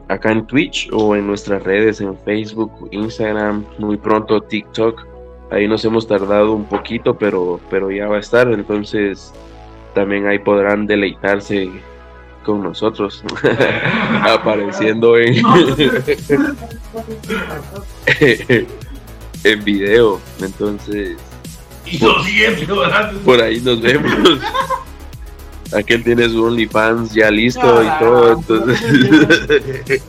Speaker 1: acá en Twitch o en nuestras redes en Facebook, Instagram, muy pronto TikTok. Ahí nos hemos tardado un poquito, pero, pero ya va a estar, entonces también ahí podrán deleitarse con nosotros, apareciendo en, en video. Entonces, por ahí nos vemos. Aquel tiene su OnlyFans ya listo y todo, entonces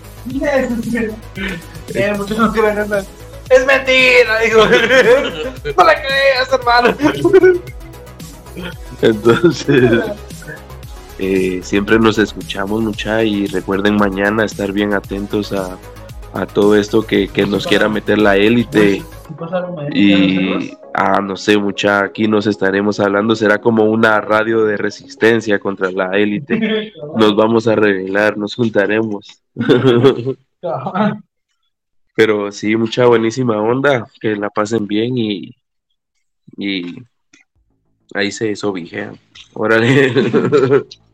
Speaker 2: Eh, muchos no creen en la- Es mentira, digo. No la creas, hermano.
Speaker 1: Entonces, eh, siempre nos escuchamos mucha y recuerden mañana estar bien atentos a, a todo esto que, que nos quiera meter la élite y Ah, no sé, mucha, aquí nos estaremos hablando, será como una radio de resistencia contra la élite. Nos vamos a revelar, nos juntaremos. Pero sí, mucha buenísima onda, que la pasen bien y, y ahí se desobijean. Órale.